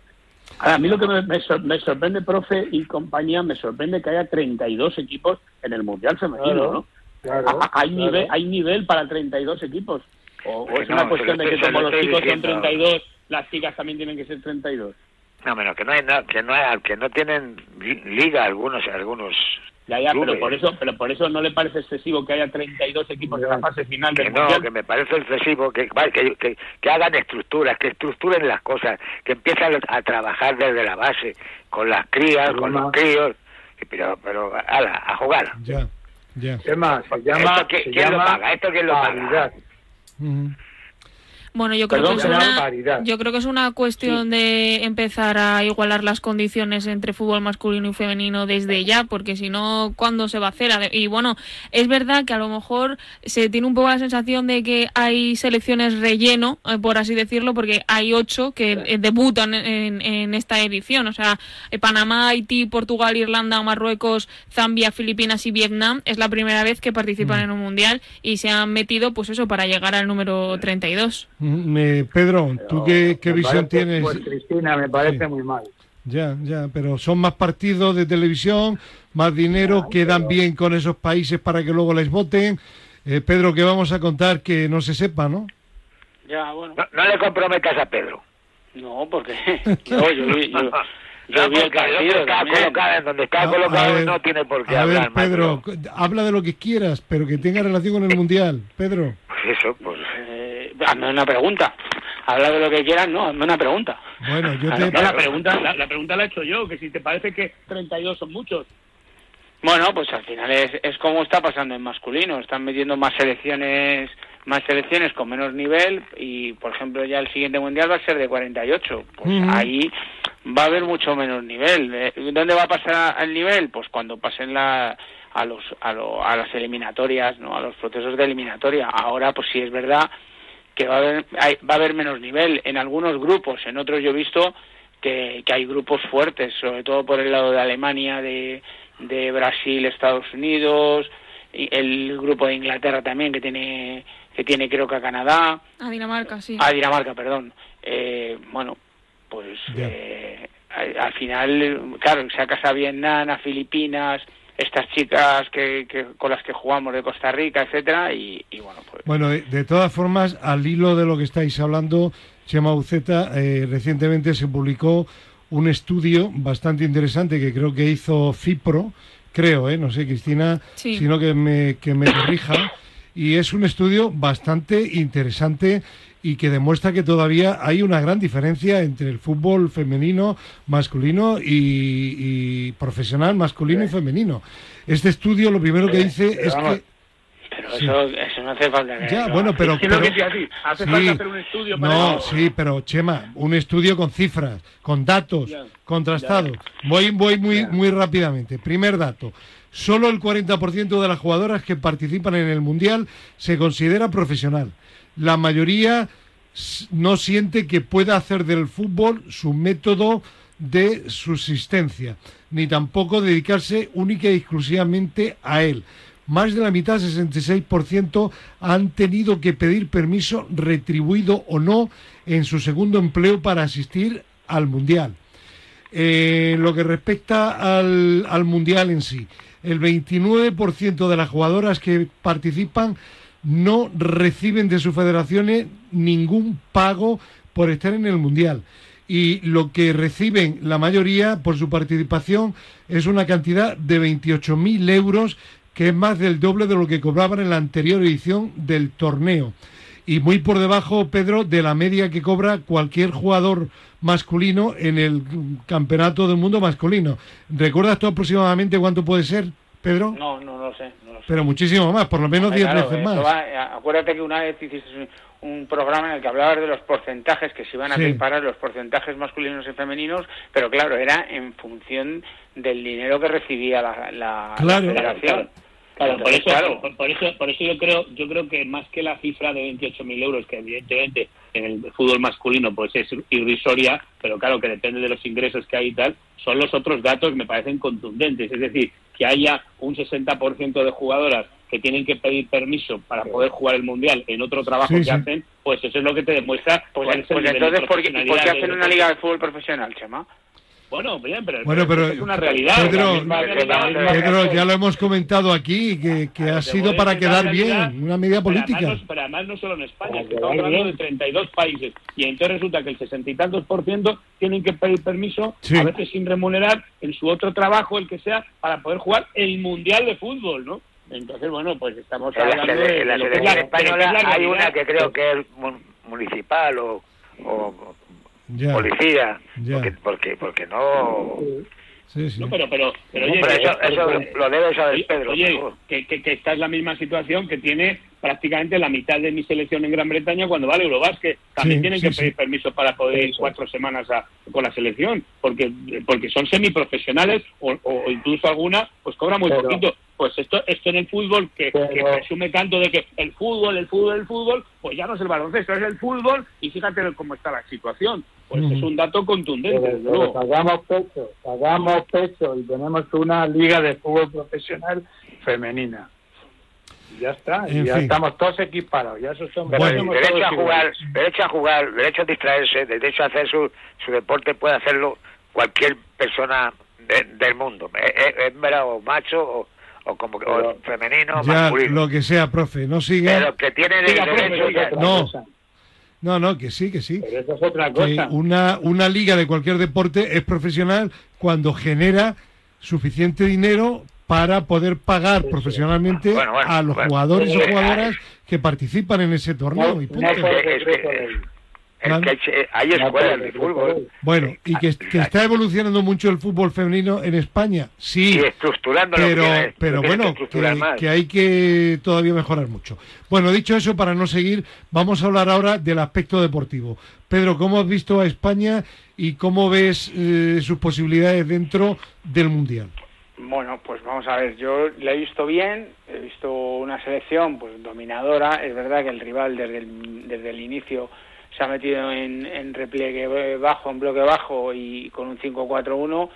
Ahora, a mí lo que me, me sor- me sorprende, profe y compañía, me sorprende que haya 32 equipos en el Mundial Femenino, Claro, ¿no? claro, Ah, ¿Hay, claro. nivel, ¿Hay nivel para 32 equipos? ¿O, o es una cuestión de que como lo los chicos son diciendo. 32, las chicas también tienen que ser 32? No, menos que no hay na- que no hay, que no tienen li- liga algunos algunos Ya, ya, pero por eso pero por eso no le parece excesivo que haya 32 equipos en la fase final que del no, Mundial. que me parece excesivo, que, que, que, que hagan estructuras, que estructuren las cosas, que empiezan a trabajar desde la base, con las crías, con los críos, y pero, pero, ala, a jugar. Ya. Ya. Se llama, ¿Esto se quién lo paga? ¿Esto quién lo paga? paridad. Ujú. Bueno, yo creo, Perdón, que es una, yo creo que es una cuestión de empezar a igualar las condiciones entre fútbol masculino y femenino desde ya, porque si no, ¿cuándo se va a hacer? Y bueno, es verdad que a lo mejor se tiene un poco la sensación de que hay selecciones relleno, eh, por así decirlo, porque hay ocho que eh, debutan en, en esta edición. O sea, eh, Panamá, Haití, Portugal, Irlanda, Marruecos, Zambia, Filipinas y Vietnam es la primera vez que participan en un mundial y se han metido, pues eso, para llegar al número 32. Mm, eh, Pedro, ¿tú qué, visión parece- tienes? Pues Cristina, me parece Sí. muy mal. Ya, ya, pero son más partidos de televisión, más dinero, quedan bien con esos países para que luego les voten. Eh, Pedro, que vamos a contar que no se sepa, ¿no? Ya, bueno. No, no le comprometas a Pedro. No, porque no, yo vi, yo, yo No, vi el porque el hombre partido está colocado en donde está A- colocado ver, no tiene por qué a hablar ver, más, Pedro, pero- habla de lo que quieras, pero que tenga relación con el Mundial. Pedro. Pues eso, pues... Hazme una pregunta. Habla de lo que quieras, no, hazme una pregunta. Bueno, yo Claro, te... No, la pregunta, la, la pregunta la he hecho yo, que si te parece que 32 son muchos. Bueno, pues al final es, es como está pasando en masculino. Están metiendo más selecciones más selecciones con menos nivel y, por ejemplo, ya el siguiente mundial va a ser de 48. Pues Ujú. ahí va a haber mucho menos nivel. Eh, ¿Dónde va a pasar el nivel? Pues cuando pasen la, a, los, a, lo- a las eliminatorias, ¿no? a los procesos de eliminatoria. Ahora, pues sí es verdad que va a haber, hay- va a haber menos nivel en algunos grupos. En otros yo he visto que, que hay grupos fuertes, sobre todo por el lado de Alemania, de, de Brasil, Estados Unidos, y el grupo de Inglaterra también que tiene que tiene creo que a Canadá, A Dinamarca, sí. a Dinamarca, perdón. Eh, bueno, pues eh, al, al final, claro, sacas a Vietnam, a Filipinas, estas chicas que, que con las que jugamos de Costa Rica, etcétera, y, y bueno, pues Bueno, de, de todas formas, al hilo de lo que estáis hablando, Chema Uceta, eh, recientemente se publicó un estudio bastante interesante que creo que hizo FIPRO, creo, ¿eh? no sé, Cristina, Sí. sino que me, que me corrija, y es un estudio bastante interesante y que demuestra que todavía hay una gran diferencia entre el fútbol femenino, masculino y, y profesional masculino y femenino. Este estudio lo primero que dice pero es vamos, que... pero sí. eso, eso no hace falta que Ya, lo bueno, pero... Pero- que así, hace sí, falta hacer un estudio para No, eso. sí, pero Chema, un estudio con cifras, con datos, contrastados. Voy, voy muy, muy rápidamente. Primer dato. Solo el 40% de las jugadoras que participan en el Mundial se considera profesional. La mayoría no siente que pueda hacer del fútbol su método de subsistencia, ni tampoco dedicarse única y exclusivamente a él. Más de la mitad, 66%, han tenido que pedir permiso retribuido o no en su segundo empleo para asistir al Mundial. Eh, lo que respecta al Mundial en sí, el 29% de las jugadoras que participan no reciben de sus federaciones ningún pago por estar en el Mundial. Y lo que reciben la mayoría por su participación es una cantidad de 28.000 euros, que es más del doble de lo que cobraban en la anterior edición del torneo y muy por debajo, Pedro, de la media que cobra cualquier jugador masculino en el campeonato del mundo masculino. ¿Recuerdas tú aproximadamente cuánto puede ser, Pedro? No, no lo sé, no lo sé. Pero muchísimo más, por lo menos 10 Claro, veces eso más. va- eh, acuérdate que una vez hiciste un, programa en el que hablabas de los porcentajes que se iban a Sí. equiparar los porcentajes masculinos y femeninos, pero claro, era en función del dinero que recibía la, la, la Claro. federación. Claro, por eso, claro. por, por eso, por eso yo creo, yo creo que más que la cifra de 28.000 euros, que evidentemente en el fútbol masculino pues es irrisoria, pero claro que depende de los ingresos que hay y tal, son los otros datos que me parecen contundentes. Es decir, que haya un 60% de jugadoras que tienen que pedir permiso para poder jugar el mundial en otro trabajo Sí, que sí. hacen, pues eso es lo que te demuestra. Pues, pues entonces, ¿por qué, ¿por qué profesionalidad hacen una liga de fútbol profesional, Chema? Bueno, bien, pero, Bueno, pero, es una realidad. Pedro, ya lo hemos comentado aquí, que, que ha sido para quedar realidad, bien, una medida pero además política. pero además no solo en España, que estamos hablando de 32 países y entonces resulta que el sesenta y tantos por ciento tienen que pedir permiso, Sí. a veces sin remunerar, en su otro trabajo, el que sea, para poder jugar el Mundial de Fútbol, ¿no? Entonces, bueno, pues estamos hablando de, en la selección española la hay una que creo que es mun- municipal o, o Ya, policía, Ya. porque, porque porque no... sí, sí. No, pero, pero, pero, oye, eso, eso lo debe saber Pedro. oye, que, que, que esta es la misma situación que tiene prácticamente la mitad de mi selección en Gran Bretaña cuando va al Eurobasket. También Sí, tienen sí, que sí. pedir permiso para poder ir cuatro semanas a- con la selección, porque porque son semiprofesionales o, o incluso alguna pues cobra muy Pero- poquito. Pues esto esto en el fútbol que, Pero- que presume tanto de que el fútbol, el fútbol, el fútbol, pues ya no es el baloncesto, es el fútbol y fíjate cómo está la situación. Pues es un dato contundente, Pero, sacamos pecho, sacamos pecho y tenemos una liga de fútbol profesional femenina. Ya está, En ya fin. estamos todos equipados, ya eso son Bueno. somos derecho todos a jugar, iguales. derecho a jugar, derecho a distraerse, derecho a hacer su, su deporte puede hacerlo cualquier persona de- del mundo, eh, eh, hembra o macho o, o como o femenino o Ya, masculino. lo que sea, profe, no siga. Pero que tiene el Siga, profe, derecho ya- No. cosa. No, no, que sí, que sí. Pero eso es otra que cosa. una, una liga de cualquier deporte es profesional cuando genera suficiente dinero para poder pagar profesionalmente Bueno, bueno, a los bueno. jugadores o Eh, jugadoras que participan en ese torneo. No, y punto. Es que-. Es hay- escuelas de fútbol. Bueno, y que, que está evolucionando mucho el fútbol femenino en España, sí, Y estructurando lo pero, pero bueno, que hay que todavía mejorar mucho. Bueno, dicho eso, para no seguir, vamos a hablar ahora del aspecto deportivo. Pedro, ¿cómo has visto a España y cómo ves eh, sus posibilidades dentro del Mundial? Bueno, pues vamos a ver, yo la he visto bien, he visto una selección pues dominadora, es verdad que el rival desde el, desde el inicio se ha metido en, en repliegue bajo, en bloque bajo y con un 5-4-1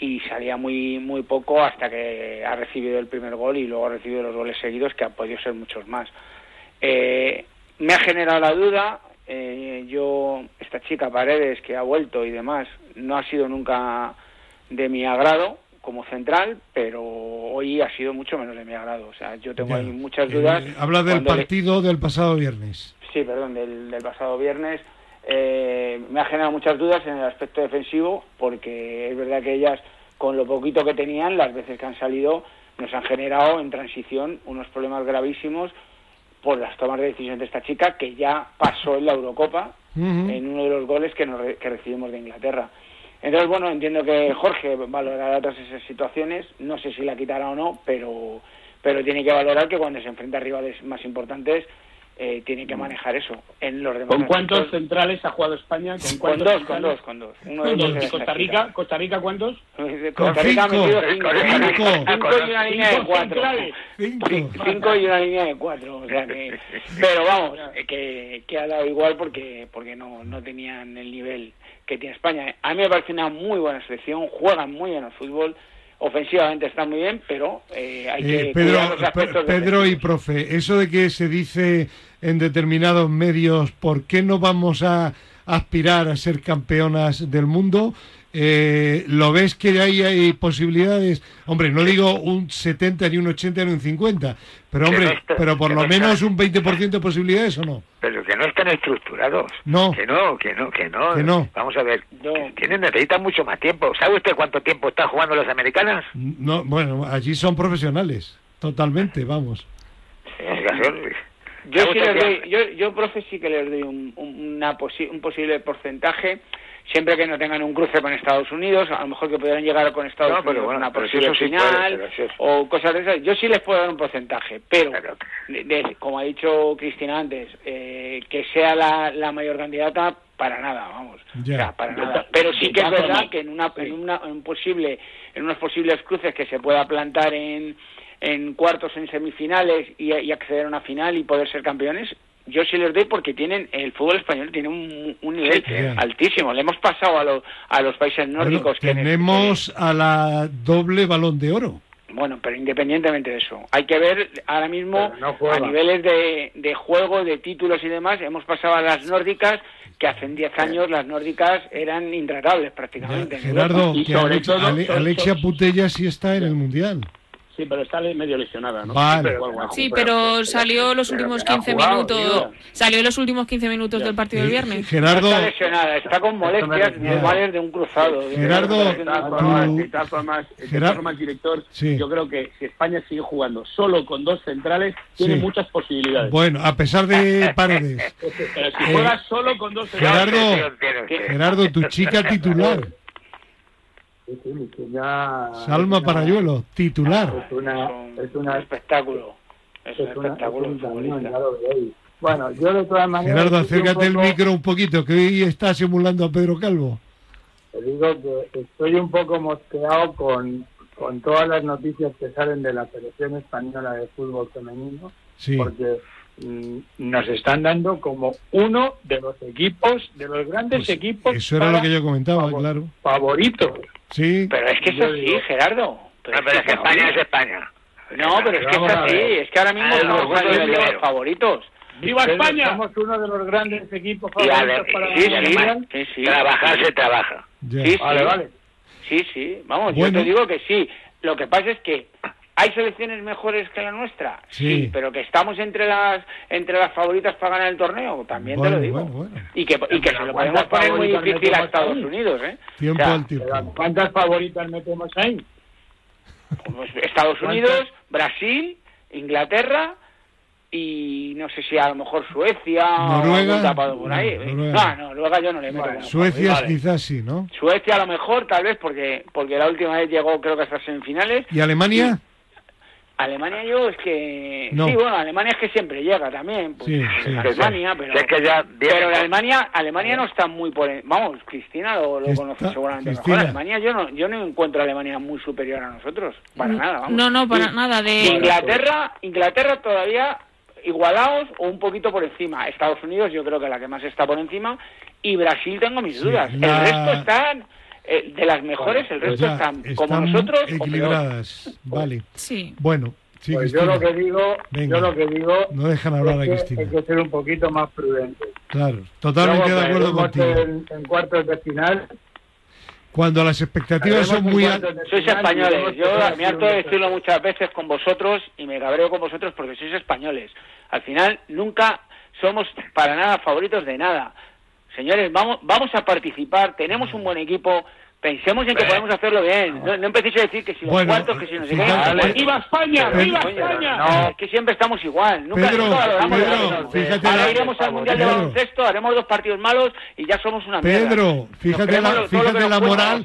y salía muy muy poco hasta que ha recibido el primer gol y luego ha recibido los goles seguidos que han podido ser muchos más. Eh, me ha generado la duda, eh, yo, esta chica Paredes que ha vuelto y demás, no ha sido nunca de mi agrado como central, pero hoy ha sido mucho menos de mi agrado. O sea, yo tengo Ya. ahí muchas dudas. Eh, habla del le- partido del pasado viernes. Sí, perdón, del, del pasado viernes. Eh, me ha generado muchas dudas en el aspecto defensivo, porque es verdad que ellas, con lo poquito que tenían, las veces que han salido, nos han generado en transición unos problemas gravísimos por las tomas de decisión de esta chica, que ya pasó en la Eurocopa, en uno de los goles que, nos re- que recibimos de Inglaterra. Entonces, bueno, entiendo que Jorge valorará todas esas situaciones, no sé si la quitará o no, pero, pero tiene que valorar que cuando se enfrenta a rivales más importantes, eh, tiene que manejar eso. En los demás ¿Con cuántos aspectos- centrales ha jugado España? ¿Con, dos, con dos, con dos. Uno Con de dos. ¿Y Costa Rica? ¿Costa Rica cuántos? Costa Rica ha cinco. metido cinco. Cinco. Cinco y una línea de cuatro. cinco y una línea de cuatro. O sea que, pero vamos, eh, que, que ha dado igual porque porque no, no tenían el nivel que tiene España. A mí me parece una muy buena selección, juegan muy bien al fútbol, ofensivamente están muy bien, pero eh, hay que Eh, Pedro, los aspectos Pe- Pedro y profe, eso de que se dice en determinados medios, ¿por qué no vamos a aspirar a ser campeonas del mundo? Eh, ¿Lo ves que ahí hay posibilidades? Hombre, no digo un 70, ni un 80, ni un 50, pero no hombre, está- pero por lo no menos está. un 20% de posibilidades o no? Pero que no están estructurados. No. Que no, que no, que no. Que no. Vamos a ver. Tienen, necesitan mucho más tiempo. ¿Sabe usted cuánto tiempo están jugando las americanas? No, bueno, allí son profesionales, totalmente, vamos. Yo ¿sabe sí les que- doy, yo, yo profe sí que les doy un, un- una posi- un posible porcentaje, siempre que no tengan un cruce con Estados Unidos, a lo mejor que pudieran llegar con Estados No, pero Unidos bueno, una pero si posible sí final puede, pero si eso- o cosas de esas. Yo sí les puedo dar un porcentaje, pero Pero- de- de- como ha dicho Cristina antes, eh, que sea la, la mayor candidata para nada, vamos, Ya. O sea, para nada. Pero sí que es verdad que en una, en una en un posible, en unos posibles cruces que se pueda plantar en en cuartos, en semifinales y, y acceder a una final y poder ser campeones, yo sí les doy porque tienen el fútbol español tiene un, un nivel Sí. altísimo. Le hemos pasado a, los a los países Bueno, nórdicos. que- tenemos a la doble balón de oro. bueno, pero independientemente de eso, hay que ver ahora mismo no a niveles de, de juego, de títulos y demás, hemos pasado a las nórdicas, que hace 10 años las nórdicas eran intratables prácticamente. en Gerardo. Y que sobre Alexia, todo- Ale- sobre Alexia todo- Putella sí está en el Mundial. Sí, pero está medio lesionada, ¿no? Vale. Pero, algo así. Sí, pero salió los pero últimos que ha 15 jugado, minutos. tío. Salió los últimos 15 minutos del partido del Eh, viernes. Gerardo, No está lesionada, está con molestias normales de un cruzado. Gerardo, de- todas formas, Gerard- director, Sí. yo creo que si España sigue jugando solo con dos centrales, tiene Sí. muchas posibilidades. bueno, a pesar de paredes. Pero si eh, juega solo con dos centrales... Gerardo, Gerardo, tu chica titular, Sí, sí, Salma es una- Parayuelo, titular. Es una, un- es un una, espectáculo. Es un es una, es espectáculo un el cañón, futbolista. ya lo veis. Bueno, yo de todas maneras... Gerardo, acércate el micro un poquito, que hoy está simulando a Pedro Calvo. Te digo que estoy un poco mosqueado con, con todas las noticias que salen de la selección española de fútbol femenino, Sí, porque nos están dando como uno de los equipos, de los grandes Pues equipos eso era lo que yo comentaba, favor- claro. favoritos. Sí, Pero es que es así, digo- Gerardo. No, pero es que España es España. No, pero es que es así. Es que ahora mismo Ah, estamos no, a nivel de los favoritos. ¡Viva España! Somos uno de los grandes equipos favoritos para Sí, sí, sí, sí. Trabajar se trabaja. Sí, Vale, sí. vale. Sí, sí. Vamos, Bueno. yo te digo que sí. Lo que pasa es que hay selecciones mejores que la nuestra. Sí. pero que estamos entre las entre las favoritas para ganar el torneo, también Bueno, te lo digo. bueno, bueno. Y que, y que se lo ¿Cuántas podemos poner muy difícil a Estados ahí? Unidos, ¿eh? Tiempo O sea, al Pero tiempo. ¿Cuántas favoritas metemos ahí? Pues Estados Unidos, Brasil, Inglaterra y no sé si a lo mejor Suecia Noruega. o algún tapado por ahí. No, Noruega. No, Noruega yo no le meto. Suecia quizás sí, ¿no? Suecia a lo mejor, tal vez, porque porque la última vez llegó creo que hasta semifinales. ¿Y Alemania? Alemania yo es que... No. Sí, bueno, Alemania es que siempre llega también. Pues, Sí, sí. Alemania, pero... Si es que ya viene Pero con- Alemania, Alemania no está muy por... Vamos, Cristina lo, lo Está- conoce seguramente Cristina. mejor. Alemania yo no, yo no encuentro a Alemania muy superior a nosotros. Para nada, vamos. No, no, para nada. De... Inglaterra, Inglaterra todavía igualados o un poquito por encima. Estados Unidos yo creo que la que más está por encima y Brasil tengo mis Sí, dudas. la- El resto están eh, de las mejores, el resto Ya, están como están nosotros o peor. equilibradas. Vale. Sí. Bueno, sí, Pues yo lo que digo, Venga. yo lo que digo No dejan hablar a es que Cristina. hay que ser un poquito más prudentes. Claro, totalmente Luego de acuerdo contigo. En, en cuartos de final. Cuando las expectativas son muy altas. Sois españoles. Yo me harto de decirlo muchas veces con vosotros y me cabreo con vosotros porque sois españoles. Al final nunca somos para nada favoritos de nada. Señores, vamos, vamos a participar, tenemos un buen equipo, pensemos en que podemos hacerlo bien. No, no empecéis a decir que si los Bueno, cuartos, que si no sé qué. ¡Viva España! ¡Viva España! No, es que siempre estamos igual. Nunca, Pedro, nunca valoramos Pedro, la fíjate Ahora la- iremos al Mundial de Pedro. Baloncesto, haremos dos partidos malos y ya somos una mierda. Pedro, fíjate la- fíjate la cuentan moral.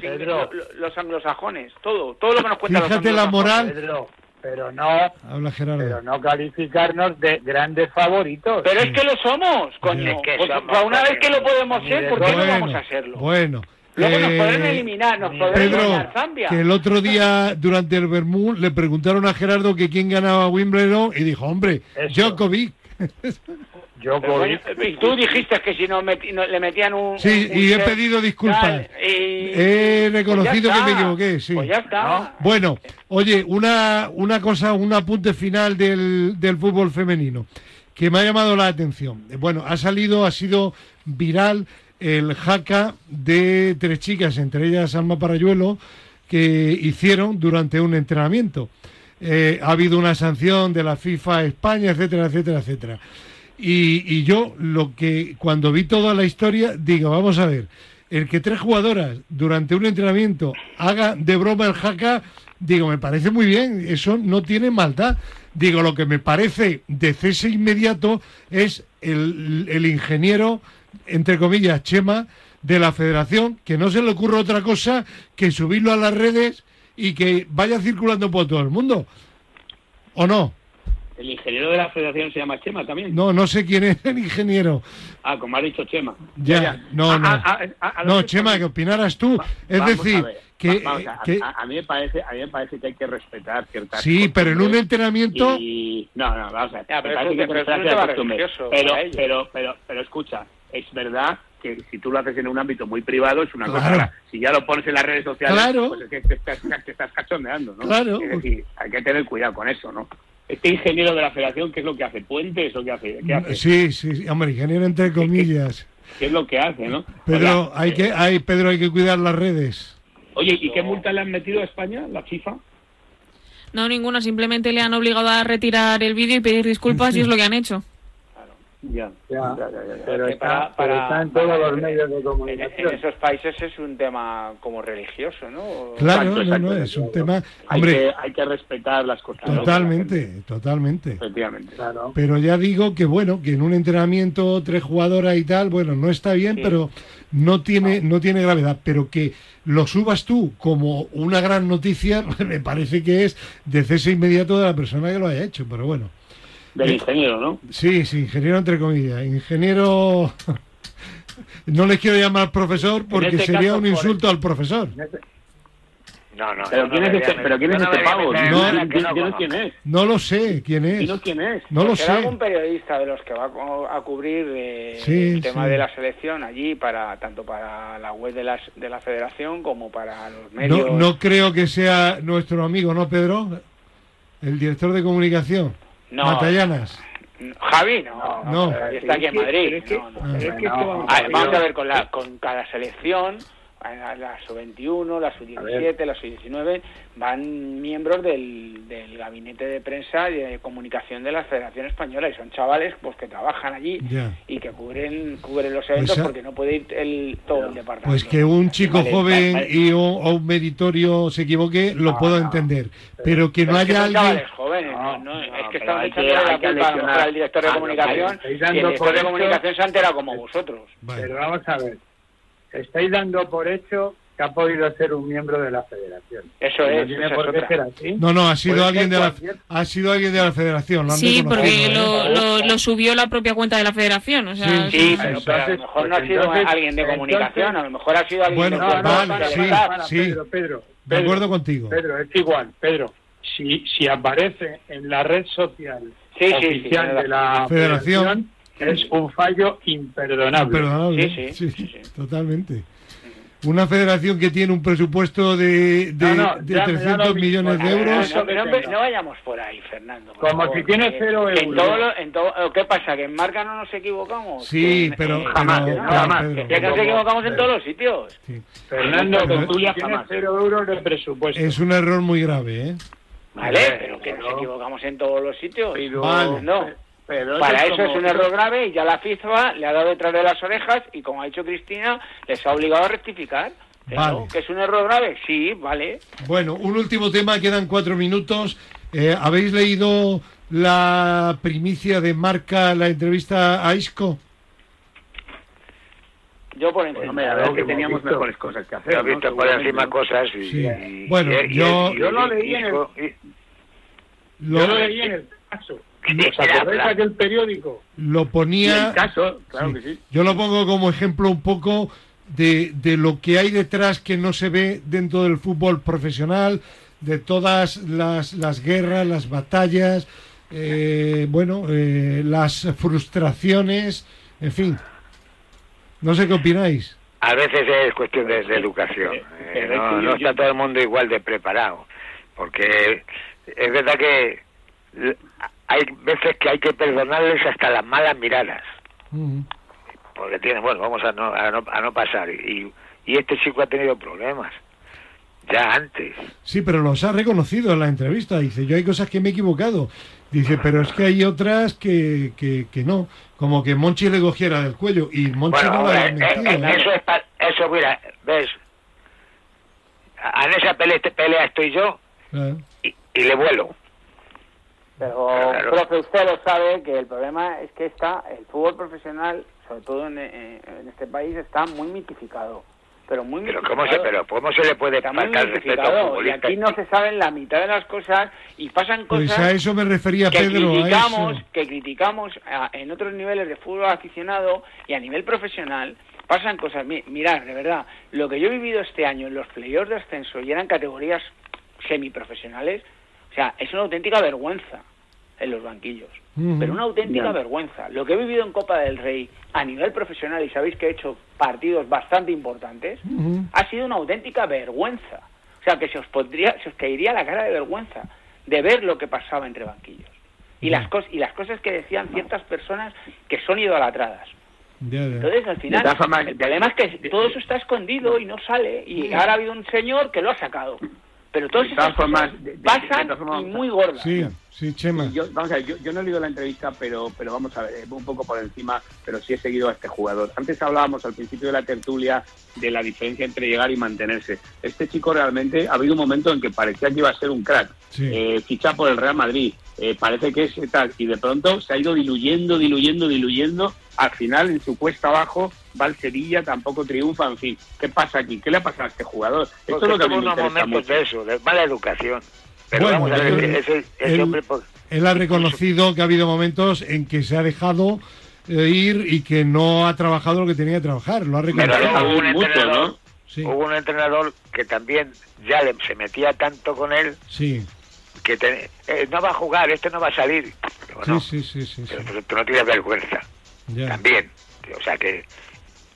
los, los anglosajones, todo, todo lo que nos cuentan los Fíjate la anglosajones. moral. Pero no, Habla Gerardo. pero no calificarnos de grandes favoritos. Pero es que lo somos, coño. Es que Pues, somos, pues una vez que lo podemos ser, ¿por qué no bueno, vamos a serlo? Bueno. Luego nos eh, podrán eliminar, nos podrán Pedro, eliminar Zambia. que el otro día durante el Bermú le preguntaron a Gerardo que quién ganaba Wimbledon y dijo, hombre, Eso. Djokovic. Coño, y tú dijiste que si no, meti- no- le metían un... Sí, un- un y he pedido disculpas. tal, y- He pues reconocido que está. me equivoqué, sí. Pues ya está. Bueno, oye, una, una cosa, un apunte final del, del fútbol femenino que me ha llamado la atención. Bueno, ha salido, ha sido viral el jaca de tres chicas, entre ellas Alma Parayuelo, que hicieron durante un entrenamiento. Eh, ha habido una sanción de la FIFA España, etcétera, etcétera, etcétera. Y, yo lo que cuando vi toda la historia digo, vamos a ver, el que tres jugadoras durante un entrenamiento hagan de broma el jaca, digo, me parece muy bien, eso no tiene maldad. Digo, lo que me parece de cese inmediato es el, el ingeniero, entre comillas, Chema, de la federación, que no se le ocurra otra cosa que subirlo a las redes y que vaya circulando por todo el mundo. ¿O no? El ingeniero de la federación se llama Chema también. No, no sé quién es el ingeniero. Ah, como ha dicho Chema. Ya, no, no. a No, Chema, que opinaras tú. Va- Es decir, que, va- vamos a, que- a- a mí me parece, a mí me parece que hay que respetar ciertas sí, pero en un entrenamiento, y no, no, vamos a ver. Ya, pero eso- que pero pero, pero, pero escucha, es verdad que si tú lo haces en un ámbito muy privado es una Claro. cosa. Ahora, Si ya lo pones en las redes sociales, Claro. pues es que te estás, te estás cachondeando, ¿no? Claro. Es decir, hay que tener cuidado con eso, ¿no? Este ingeniero de la federación, ¿qué es lo que hace? ¿Puentes o qué hace? ¿Qué hace? sí, sí, sí, hombre, ingeniero entre comillas. ¿Qué es lo que hace, no? Pedro, Oiga, hay eh, que, hay, Pedro, hay que cuidar las redes. Oye, ¿y qué multa le han metido a España, la FIFA? No, ninguna. Simplemente le han obligado a retirar el vídeo y pedir disculpas y es lo que han hecho. Ya. Ya, ya, ya, ya. pero, está, para- está en todos para- los medios de comunicación. en esos países es un tema como religioso, ¿no? Claro, Exacto, no, no, exacto. es un tema, Hay, hombre, que, hay que respetar las cosas. totalmente, totalmente. Efectivamente. Claro. Pero ya digo que bueno, que en un entrenamiento tres jugadoras y tal, bueno, no está bien, Sí. pero no tiene, no tiene gravedad. Pero que lo subas tú como una gran noticia, me parece que es de cese inmediato de la persona que lo haya hecho. Pero bueno, Del Eh, ingeniero, ¿no? sí, sí, ingeniero entre comillas. Ingeniero, no les quiero llamar profesor porque este sería caso, un por- insulto al profesor. No, no. Pero ¿quién no es este, pero ¿quién es este no pavo? No, no. No lo sé quién es. Dinos quién es. No lo ¿Será sé. algún periodista de los que va a cubrir eh, Sí, el tema sí. de la selección allí para tanto para la web de, las, de la federación como para los medios? No, no creo que sea nuestro amigo, ¿no, Pedro? El director de comunicación. No. Matallanas. Javi, no, No. está aquí en Madrid. pero es que- no, no. pero es que esto No. vamos A ver, ver, vamos yo- a ver con, la, con cada selección. a la sub-21, la sub-17, la sub-19, van miembros del, del gabinete de prensa y de comunicación de la Federación Española y son chavales pues que trabajan allí y que cubren cubren los eventos Pues, porque no puede ir el, todo el departamento. Pues que un chico Vale, joven vale. y un, o un meritorio se equivoque, lo puedo entender. Pero que no Pero haya son alguien... chavales jóvenes, no, que pero estamos echándole la culpa a lo mejor aleccionar. al director de Ah, comunicación y el director por de hecho- comunicación se ha enterado como vosotros. Vale. Pero vamos a ver, estáis dando por hecho que ha podido ser un miembro de la federación. Eso Y no es, tiene esa por es qué ser así. No, no, ha sido Puede alguien ser de la ha sido alguien de la federación. Lo han Sí, porque ¿eh? lo, lo, lo subió la propia cuenta de la federación. O sea, Sí, Sí, sí. pero, Entonces, pero a lo mejor no ha pues sido entonces- alguien de comunicación, entonces- a lo mejor ha sido alguien Bueno, de No, no, vale, para, sí, sí. Pedro, Pedro, De acuerdo contigo. Pedro, es igual, Pedro. Si, si aparece en la red social Sí, sí, sí, oficial tiene de la Federación. federación, es un fallo imperdonable. Imperdonable. Sí, sí, sí, sí. totalmente. Una federación que tiene un presupuesto de, de, No, no, de ya me da 300 lo mismo. millones de euros. No, que no, no vayamos por ahí, Fernando. por Como favor, si tiene que- cero que En euros. todo lo- en todo- ¿Qué pasa? ¿Que en marca no nos equivocamos? Sí, en- pero- eh, jamás, pero, jamás. Pedro, Que nos equivocamos en Pedro. todos los sitios. Sí. Fernando, Pero que tú tuya tienes jamás. cero euros de presupuesto. Es un error muy grave, ¿eh? Vale, pero que nos equivocamos en todos los sitios. Vale. No. Pero Para es eso es como- un error grave y ya la FIFA le ha dado detrás de las orejas y como ha dicho Cristina, les ha obligado a rectificar. Eso, Vale. ¿Que es un error grave? Sí, vale. Bueno, un último tema, quedan cuatro minutos. Eh, ¿Habéis leído la primicia de Marca, la entrevista a Isco? Yo por encima. hombre, la verdad es que teníamos visto. mejores cosas que hacer. Yo he ¿no? visto por encima cosas y... Sí. y- Bueno, y- y- yo- y- yo lo y- leí en el- Lo, Yo lo leí en el caso. ¿Os acordáis de aquel periódico? lo ponía... el caso, claro Sí. que sí. Yo lo pongo como ejemplo un poco de, de lo que hay detrás que no se ve dentro del fútbol profesional, de todas las, las guerras, las batallas, eh, bueno, eh, las frustraciones, en fin. No sé qué opináis. A veces es cuestión de, de educación. Eh, eh, es no, está todo el mundo igual de preparado. Porque es verdad que hay veces que hay que perdonarles hasta las malas miradas. Porque tienen, bueno, vamos a no, a no, a no pasar. Y, y este chico ha tenido problemas. Ya antes. Sí, pero los ha reconocido en la entrevista. Dice, yo hay cosas que me he equivocado. Dice, pero es que hay otras que, que, que no. Como que Monchi le cogiera del cuello. Y Monchi Bueno, no lo ha eh, eh, desmentido. eh, ¿eh? eso es pa- eso, mira, ves. A- En esa pelea, pelea estoy yo Claro. y, y le vuelo. Pero, Claro. profe, usted lo sabe que el problema es que está el fútbol profesional, sobre todo en, en este país, está muy mitificado. Pero muy Pero. ¿cómo se, pero ¿cómo se le puede Está faltar respeto a un mitificado. Y aquí no se saben la mitad de las cosas y pasan Pues cosas a eso me refería que Pedro. A criticamos, eso. que criticamos a- en otros niveles de fútbol aficionado y a nivel profesional. Pasan cosas, mi- mirad, de verdad, lo que yo he vivido este año en los playoffs de ascenso y eran categorías semiprofesionales, o sea, es una auténtica vergüenza en los banquillos. Pero una auténtica vergüenza. Lo que he vivido en Copa del Rey a nivel profesional, y sabéis que he hecho partidos bastante importantes, ha sido una auténtica vergüenza. O sea, que se os pondría, se os caería la cara de vergüenza de ver lo que pasaba entre banquillos. Y las, cos y las cosas que decían ciertas personas que son idolatradas. Entonces, al final, el problema es que todo eso está escondido y no sale. Y ahora ha habido un señor que lo ha sacado. Pero todas De esas todas formas, cosas de- de- de pasan todas formas, y muy gordas. Sí, sí, Chema. Yo, vamos a ver, yo, yo no he leído la entrevista, pero, pero vamos a ver, eh, un poco por encima, pero sí he seguido a este jugador. Antes hablábamos al principio de la tertulia de la diferencia entre llegar y mantenerse. Este chico realmente ha habido un momento en que parecía que iba a ser un crack. Sí. Eh, ficha por el Real Madrid, eh, parece que es tal, y de pronto se ha ido diluyendo, diluyendo, diluyendo. Al final, en su cuesta abajo, va al Sevilla, tampoco triunfa, en fin. ¿Qué pasa aquí? ¿Qué le ha pasado a este jugador? Esto Porque es lo que a mí me interesa mucho. de eso, de mala educación. Pero Bueno, vamos a ver, él- ese, ese él- hombre... pues, Él ha reconocido que ha habido momentos en que se ha dejado eh, ir y que no ha trabajado lo que tenía que trabajar. Lo ha Pero reconocido. ha hubo un mucho, entrenador, ¿no? Sí, hubo un entrenador que también ya le- se metía tanto con él sí, que te- eh, no va a jugar, este no va a salir. Sí, no, sí, sí, sí, sí. pero tú, tú no tienes vergüenza. Ya. También. O sea que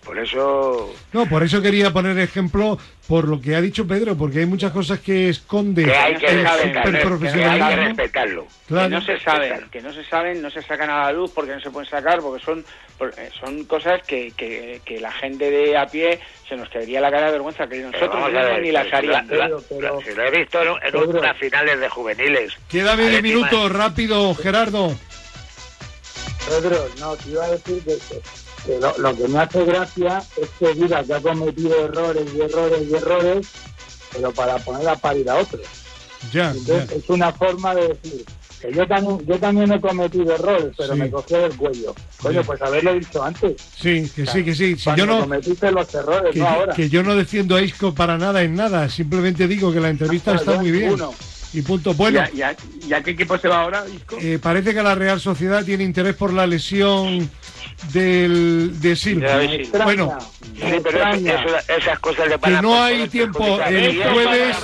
Por eso... No, por eso quería poner ejemplo por lo que ha dicho Pedro, porque hay muchas cosas que esconde Que hay que el respetarlo, que hay que respetarlo. Claro. que no se saben, que no se saben, no se sacan a la luz porque no se pueden sacar, porque son eh, son cosas que, que, que la gente de a pie se nos caería la cara de vergüenza, que nosotros ver, ni las la- haríamos. la- pero- si lo he visto en, en Pedro. unas finales de juveniles. Queda medio minuto, rápido, Gerardo. Pedro, no, te iba a decir que, que- lo, lo que me hace gracia es que diga que ha cometido errores y errores y errores, pero para poner a parir a otros. Ya, Entonces es una forma de decir que yo también, yo también he cometido errores, pero Sí. me cogió del cuello. Coño, pues haberlo dicho antes. Sí, que sí, que sí. Si yo no, cometiste los errores, que, no ahora. que yo no defiendo a Isco para nada en nada, simplemente digo que la entrevista está muy bien. ninguno. Y punto. Bueno, ¿Y a, y a- y a qué equipo se va ahora, Isco? eh, parece que la Real Sociedad tiene interés por la lesión del de Silva. De Bueno, Sí, pero eso- esas cosas le van que a no hay tiempo el jueves